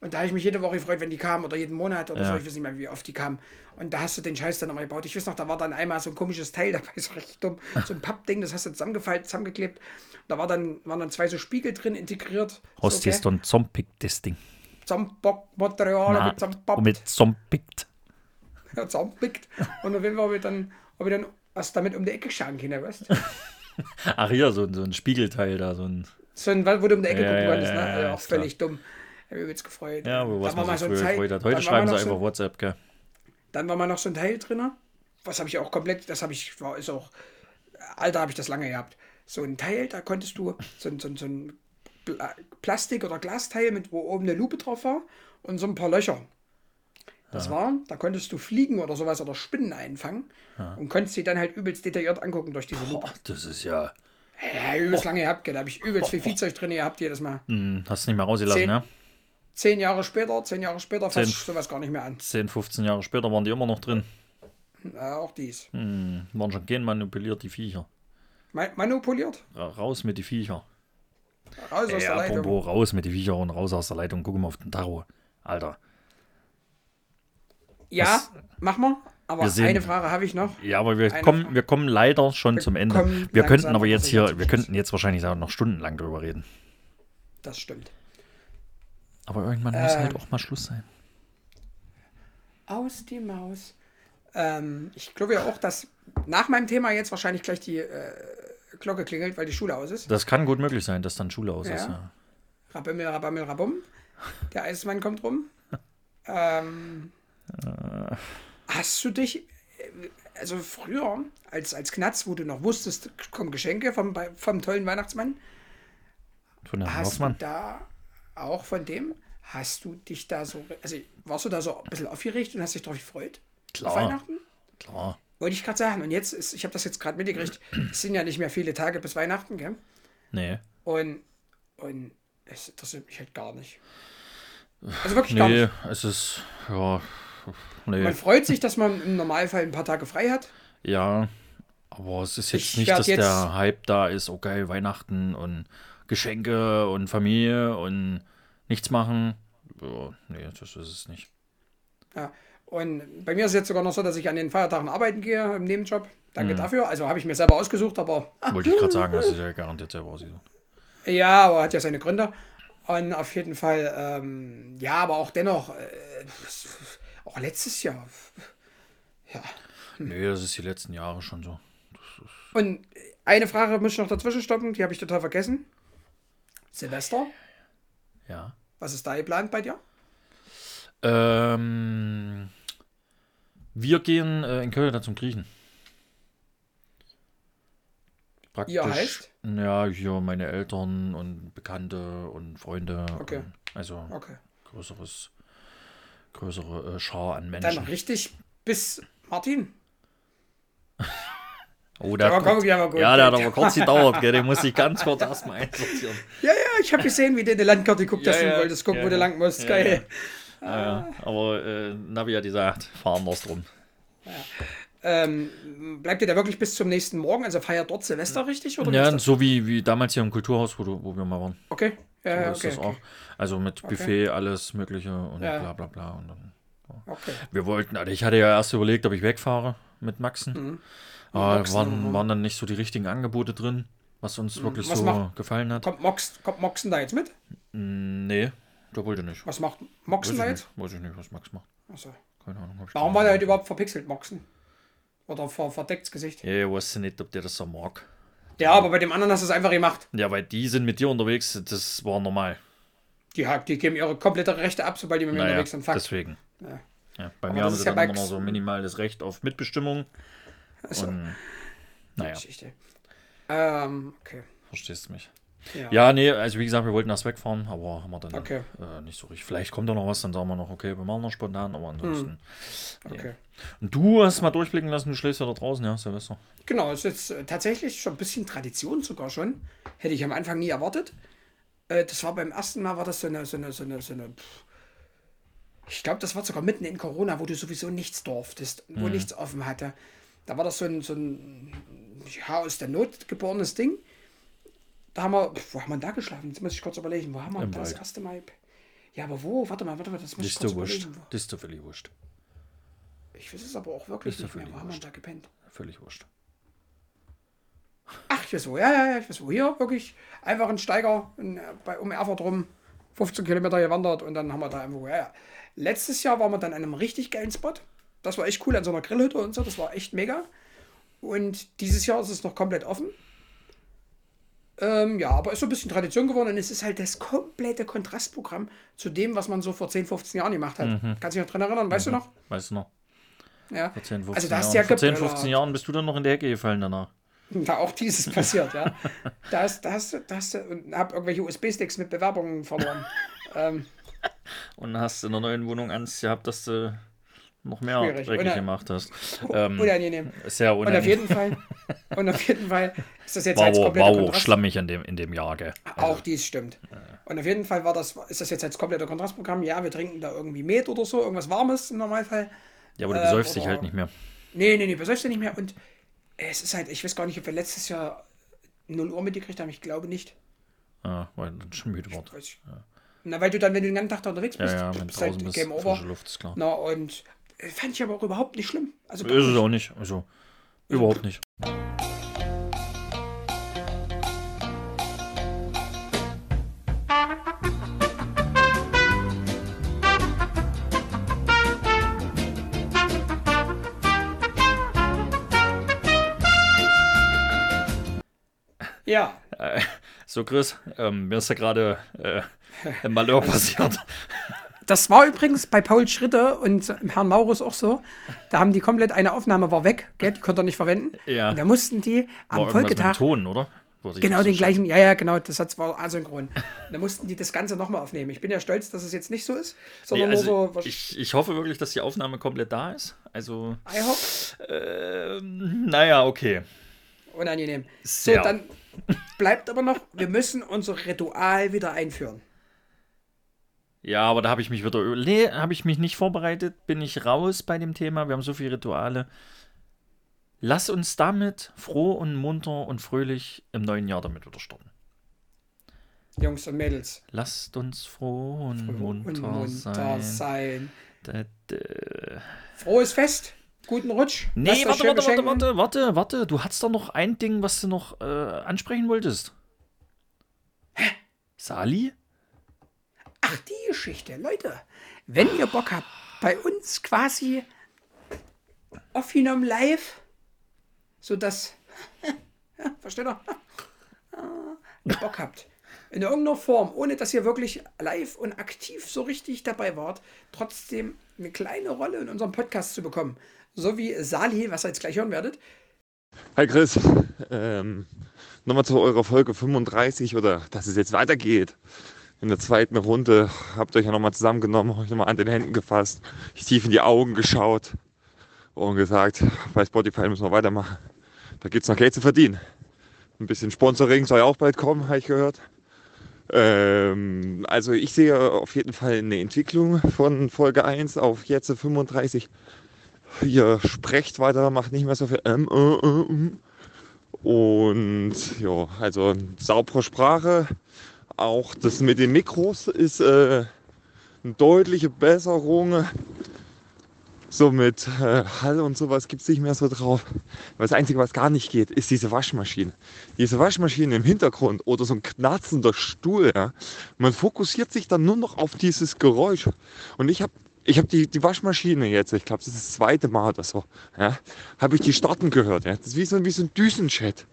Und da habe ich mich jede Woche gefreut, wenn die kamen oder jeden Monat oder Ja. so. Ich weiß nicht mehr, wie oft die kamen. Und da hast du den Scheiß dann nochmal gebaut. Ich weiß noch, da war dann einmal so ein komisches Teil (laughs) dabei, so richtig dumm. So ein Pappding, das hast du zusammengefaltet, zusammengeklebt. Da war dann, waren dann zwei so Spiegel drin integriert. Hast du dann zompigt das Ding? Zusammenbockmaterial, Na, mit zusammenpappt, mit zompigt. (laughs) ja, zusammenpickt. Und auf jeden Fall habe ich dann, hab ich dann was damit um die Ecke schauen können, weißt du? (laughs) Ach ja, so, so ein Spiegelteil da, so ein. So ein, wo du um die Ecke Ja, gucken ja, konntest, ja, ne? ja, Also auch ist klar. völlig dumm. Ich habe mich jetzt gefreut. Ja, wo was man mal sich so früher gefreut hat. Heute schreiben mal sie einfach so, WhatsApp, gell? Dann war mal noch so ein Teil drin. Was habe ich auch komplett, das habe ich, war, ist auch, Alter, habe ich das lange gehabt. so ein Teil, da konntest du so, ein- so, so ein Pla- Plastik- oder Glasteil, mit wo oben eine Lupe drauf war und so ein paar Löcher. Das war, da konntest du Fliegen oder sowas oder Spinnen einfangen und konntest sie dann halt übelst detailliert angucken durch diese Lupe. Boah, das ist ja. Ja, übelst lange gehabt, da habe ich übelst viel Viehzeug drin gehabt jedes Mal. Hm, hast du nicht mehr rausgelassen, Zehn. ja? Zehn Jahre später, zehn Jahre später fasst Zehn. sowas gar nicht mehr an. 10, 15 Jahre später waren die immer noch drin. Ja, auch dies. Hm, waren schon genmanipuliert, die Viecher. Ma- Manipuliert? Ra- Raus mit die Viecher. Raus aus der Ja, Leitung. apropos raus mit die Viecher und raus aus der Leitung. Guck mal auf den Tacho. Alter. Ja, Was- mach mal. Aber Wir sehen- eine Frage habe ich noch. Ja, aber wir Eine kommen, Frage. wir kommen leider schon zum Ende. Wir könnten aber jetzt hier, wir könnten jetzt wahrscheinlich auch noch stundenlang drüber reden. Das stimmt. Aber irgendwann muss Äh. halt auch mal Schluss sein. Aus die Maus. Ähm, ich glaube ja auch, dass nach meinem Thema jetzt wahrscheinlich gleich die äh, Glocke klingelt, weil die Schule aus ist. Das kann gut möglich sein, dass dann Schule aus Ja. ist. Ja. Rabammel, rabammel, rabum. Der Eismann kommt rum. (laughs) Ähm, hast du dich, äh, also früher, als, als Knatz, wo du noch wusstest, kommen Geschenke vom, vom tollen Weihnachtsmann, Von Herrn hast Hoffmann. du da auch von dem, hast du dich da so, also warst du da so ein bisschen aufgeregt und hast dich darauf gefreut? Auf Klar, Weihnachten? klar. Wollte ich gerade sagen. Und jetzt ist, ich habe das jetzt gerade mitgekriegt, es sind ja nicht mehr viele Tage bis Weihnachten, gell? Nee. Und, und es interessiert mich halt gar nicht. Also wirklich gar Nee, nicht. es ist, ja, nee. Man freut sich, dass man im Normalfall ein paar Tage frei hat. Ja, aber es ist jetzt Ich nicht, dass jetzt- der Hype da ist, oh geil, Weihnachten und Geschenke und Familie und nichts machen. Ja, nee, das ist es nicht. Ja. Und bei mir ist es jetzt sogar noch so, dass ich an den Feiertagen arbeiten gehe im Nebenjob. Danke Mhm. dafür. Also habe ich mir selber ausgesucht, aber (laughs) Wollte ich gerade sagen, das ist ja garantiert selber ausgesucht. ja, aber hat ja seine Gründe. Und auf jeden Fall, ähm, ja, aber auch dennoch, äh, auch letztes Jahr. Ja. Nee, das ist die letzten Jahre schon so. Und eine Frage muss ich noch dazwischen stoppen, die habe ich total vergessen. Silvester, Ja. was ist da geplant bei dir? Ähm, wir gehen äh, in Köln dann zum Griechen. Praktisch. Ihr heißt? Ja, hier meine Eltern und Bekannte und Freunde. Okay. Und also Okay. größeres, größere äh, Schar an Dann Menschen. richtig bis Martin. (laughs) Oh, der komm, kurz, ja, aber gut. ja, der hat aber kurz gedauert, gell? Den muss ich ganz kurz (laughs) erstmal einsortieren. Ja, ja, ich habe gesehen, wie du in der Landkarte geguckt hast Ja, und ja, wolltest gucken, ja, wo du ja. lang musst. Ja, Geil. Ja, ja. Aber äh, Navi hat gesagt, fahren wir drum. Ähm, bleibt ihr da wirklich bis zum nächsten Morgen? Also feiert dort Silvester richtig? Oder Ja, so wie, wie damals hier im Kulturhaus, wo, du, wo wir mal waren. Okay. Ja, So ja, ist okay, das okay. auch. Also mit Buffet, alles Mögliche und Ja. bla bla bla. Und dann, okay. wir wollten, also ich hatte ja erst überlegt, ob ich wegfahre mit Maxen. Mhm. Maxen, waren, waren dann nicht so die richtigen Angebote drin, was uns wirklich Was so macht- gefallen hat. Kommt, Mox, kommt Moxen da jetzt mit? Mm, Nee, der wollte nicht. Was macht Moxen da jetzt? weiß ich nicht, was Max macht. Achso. Keine Ahnung. hab ich Warum war der halt überhaupt verpixelt, Moxen? Oder ver verdecktes Gesicht? Ja, ich weiß nicht, ob der das so mag. Ja, aber bei dem anderen hast du es einfach gemacht. Ja, weil die sind mit dir unterwegs, das war normal. Die, die geben ihre komplette Rechte ab, sobald die mit mir Naja, unterwegs sind. Fuck. deswegen. Ja. Ja, bei Aber mir haben sie ja dann immer so minimal das Recht auf Mitbestimmung. Achso, Und, naja, Geschichte. Ähm, okay. verstehst du mich. Ja. Ja, nee, also wie gesagt, wir wollten erst wegfahren, aber haben wir dann Okay. äh, nicht so richtig. Vielleicht kommt da noch was, dann sagen wir noch, okay, wir machen noch spontan, aber ansonsten. nee. Okay. Und du hast mal durchblicken lassen, du schläfst ja da draußen, ja, Silvester. Genau, ist jetzt äh, tatsächlich schon ein bisschen Tradition sogar schon. Hätte ich am Anfang nie erwartet. Äh, das war beim ersten Mal, war das so eine, so eine, so eine, so eine pff, ich glaube, das war sogar mitten in Corona, wo du sowieso nichts durftest, wo nichts offen hatte. Da war das so ein, so ein ja, aus der Not geborenes Ding. Da haben wir, wo haben wir da geschlafen? Jetzt muss ich kurz überlegen, wo haben wir Im das Wald. erste Mal? Ja, aber wo? Warte mal, warte mal, das muss Das ich ist kurz wurscht. überlegen. Das ist dir völlig wurscht. Ich weiß es aber auch wirklich doch nicht mehr. völlig Wo haben wir wurscht. da gepennt? Völlig wurscht. Ach, ich weiß wo, ja, ja, ja, ich weiß wo. Hier wirklich einfach ein Steiger in, bei, um Erfurt rum, 15 Kilometer gewandert und dann haben wir da irgendwo, ja, ja. Letztes Jahr waren wir dann an einem richtig geilen Spot. Das war echt cool, an so einer Grillhütte und so, das war echt mega. Und dieses Jahr ist es noch komplett offen. Ähm, ja, aber ist so ein bisschen Tradition geworden und es ist halt das komplette Kontrastprogramm zu dem, was man so vor 10, 15 Jahren gemacht hat. Mhm. Kannst du dich noch dran erinnern, weißt du noch? Weißt du noch? Ja. Vor 10, 15 Also da hast ja Vor 10, geböllert. 15 Jahren bist du dann noch in die Ecke gefallen danach. Da auch dieses passiert, ja. (laughs) Da hast, da hast, da hast du und hab irgendwelche USB-Sticks mit Bewerbungen verloren. (laughs) ähm, Und hast in der neuen Wohnung Angst gehabt, dass du noch mehr Schwierig. dreckig gemacht hast. Ähm, unangenehm. sehr Und auf unangenehm. jeden Fall, und auf jeden Fall ist das jetzt War als kompletter auch Kontrast. schlammig in dem, in dem Jahr, gell? Auch dies stimmt. Und auf jeden Fall war das, ist das jetzt als kompletter Kontrastprogramm. Ja, wir trinken da irgendwie Met oder so, irgendwas Warmes im Normalfall. Ja, aber du Äh, besäufst dich oder- halt nicht mehr. Nee, nee, nee, besäufst du nicht mehr. Und es ist halt, ich weiß gar nicht, ob wir letztes Jahr 0 Uhr mitgekriegt haben. Ich glaube nicht. Ja, weil dann schon müde wird. Ich. Na, weil du dann, wenn du den ganzen Tag da unterwegs Ja, bist, ja, du wenn bist halt Game Over. Luft, ist klar. Na, und äh, fand ich aber auch überhaupt nicht schlimm. Also Ist es auch nicht. Also, überhaupt nicht. Ja, So, Chris, ähm, mir ist ja gerade äh, ein Malheur passiert. (laughs) das war übrigens bei Paul Schritte und Herrn Maurus auch so. Da haben die komplett, eine Aufnahme war weg, gell, die konnte er nicht verwenden. Ja. Und da mussten die am War irgendwas mit Folgetag Ton, oder? Genau den gleichen, ja, ja, genau, das hat war asynchron. Da mussten die das Ganze nochmal aufnehmen. Ich bin ja stolz, dass es jetzt nicht so ist, Nee, sondern also, nur so, ich, ich hoffe wirklich, dass die Aufnahme komplett da ist. Also, I hope, ähm, naja, okay. unangenehm. Sehr. So, dann bleibt aber noch, wir müssen unser Ritual wieder einführen. Ja, aber da habe ich mich wieder. Nee, habe ich mich nicht vorbereitet. Bin ich raus bei dem Thema. Wir haben so viele Rituale. Lass uns damit froh und munter und fröhlich im neuen Jahr damit wieder starten. Jungs und Mädels. Lasst uns froh und munter, und munter sein. sein. Da, da. Frohes Fest, guten Rutsch. Nee, warte, warte, warte, beschenken. warte, warte, warte. Du hattest doch noch ein Ding, was du noch äh, ansprechen wolltest. Hä? Sali? Ach, die Geschichte. Leute, wenn ihr Bock habt, bei uns quasi aufgenommen live, sodass, ja, (laughs) versteht ihr, Bock habt, in irgendeiner Form, ohne dass ihr wirklich live und aktiv so richtig dabei wart, trotzdem eine kleine Rolle in unserem Podcast zu bekommen. So wie Sali, was ihr jetzt gleich hören werdet. Hi Chris, ähm, nochmal zu eurer Folge 35 oder dass es jetzt weitergeht. In der zweiten Runde habt ihr euch ja nochmal zusammengenommen, euch nochmal an den Händen gefasst, tief in die Augen geschaut und gesagt, bei Spotify müssen wir weitermachen. Da gibt's noch Geld zu verdienen. Ein bisschen Sponsoring soll ja auch bald kommen, habe ich gehört. Ähm, also ich sehe auf jeden Fall eine Entwicklung von Folge 1 auf jetzt 35 ihr sprecht weiter, macht nicht mehr so viel ähm, äh, äh, ähm. Und ja, also saubere Sprache. Auch das mit den Mikros ist äh, eine deutliche Besserung. So mit äh, Hall und sowas gibt es nicht mehr so drauf. Das Einzige, was gar nicht geht, ist diese Waschmaschine. Diese Waschmaschine im Hintergrund oder so ein knarzender Stuhl. Ja? Man fokussiert sich dann nur noch auf dieses Geräusch. Und ich habe ich hab die, die Waschmaschine jetzt, ich glaube, das ist das zweite Mal oder so, ja, habe ich die starten gehört. Ja? Das ist wie so, wie so ein Düsenchat.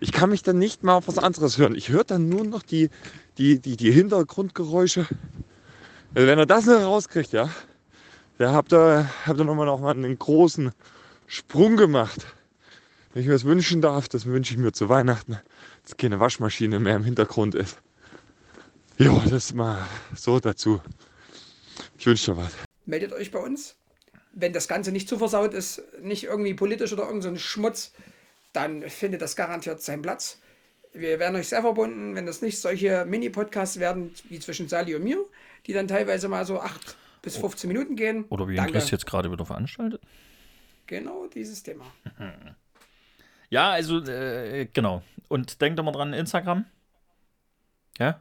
Ich kann mich dann nicht mal auf was anderes hören. Ich höre dann nur noch die, die, die, die Hintergrundgeräusche. Also wenn er das nicht rauskriegt, ja, da habt ihr, habt ihr nochmal noch mal einen großen Sprung gemacht. Wenn ich mir das wünschen darf, das wünsche ich mir zu Weihnachten, dass keine Waschmaschine mehr im Hintergrund ist. Ja, das mal so dazu. Ich wünsche dir was. meldet euch bei uns. Wenn das Ganze nicht zu versaut ist, nicht irgendwie politisch oder irgend so Schmutz, dann findet das garantiert seinen Platz. Wir werden euch sehr verbunden, wenn das nicht solche Mini-Podcasts werden wie zwischen Sali und mir, die dann teilweise mal so 8 bis 15 Minuten gehen. Oder wie Danke. Chris jetzt gerade wieder veranstaltet? Genau dieses Thema. (laughs) Ja, also, äh, genau. Und denkt immer dran, Instagram. Ja?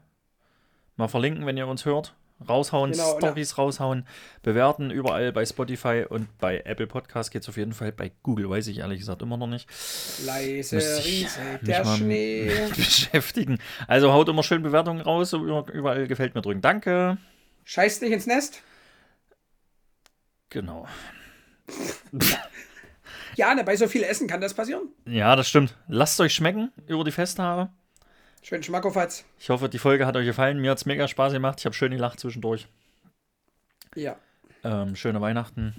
Mal verlinken, wenn ihr uns hört. Raushauen, Genau, Stories raushauen, bewerten, überall bei Spotify und bei Apple Podcast geht es auf jeden Fall. Bei Google weiß ich ehrlich gesagt immer noch nicht. Leise rieselt der Schnee. (laughs) beschäftigen. Also haut immer schön Bewertungen raus, über- überall gefällt mir drücken. Danke. Scheißt nicht ins Nest. Genau. (laughs) Ja, ne, bei so viel Essen kann das passieren. Ja, das stimmt. Lasst euch schmecken über die Festtage. Schönen Schmackofatz. Ich hoffe, die Folge hat euch gefallen. Mir hat es mega Spaß gemacht. Ich habe schön gelacht zwischendurch. Ja. Ähm, schöne Weihnachten.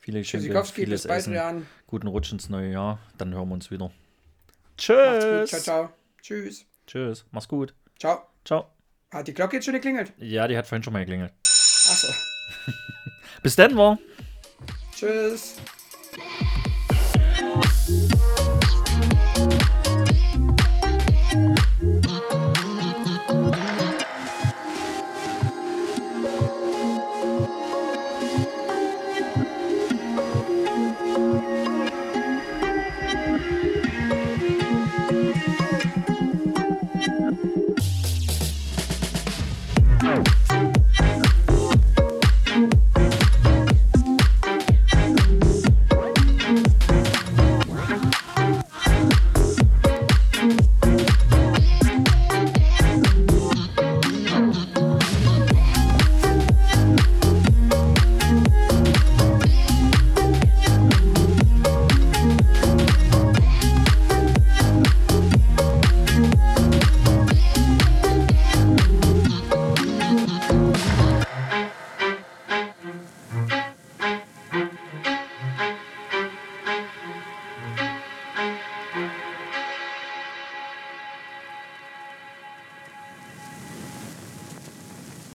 Viele Geschenke, vieles bis bald, Essen. Rian. Guten Rutsch ins neue Jahr. Dann hören wir uns wieder. Tschüss. Ciao, ciao. Tschüss. Tschüss. Mach's gut. Ciao. Ciao. Hat die Glocke jetzt schon geklingelt? Ja, die hat vorhin schon mal geklingelt. Achso. (laughs) Bis dann, war. Tschüss.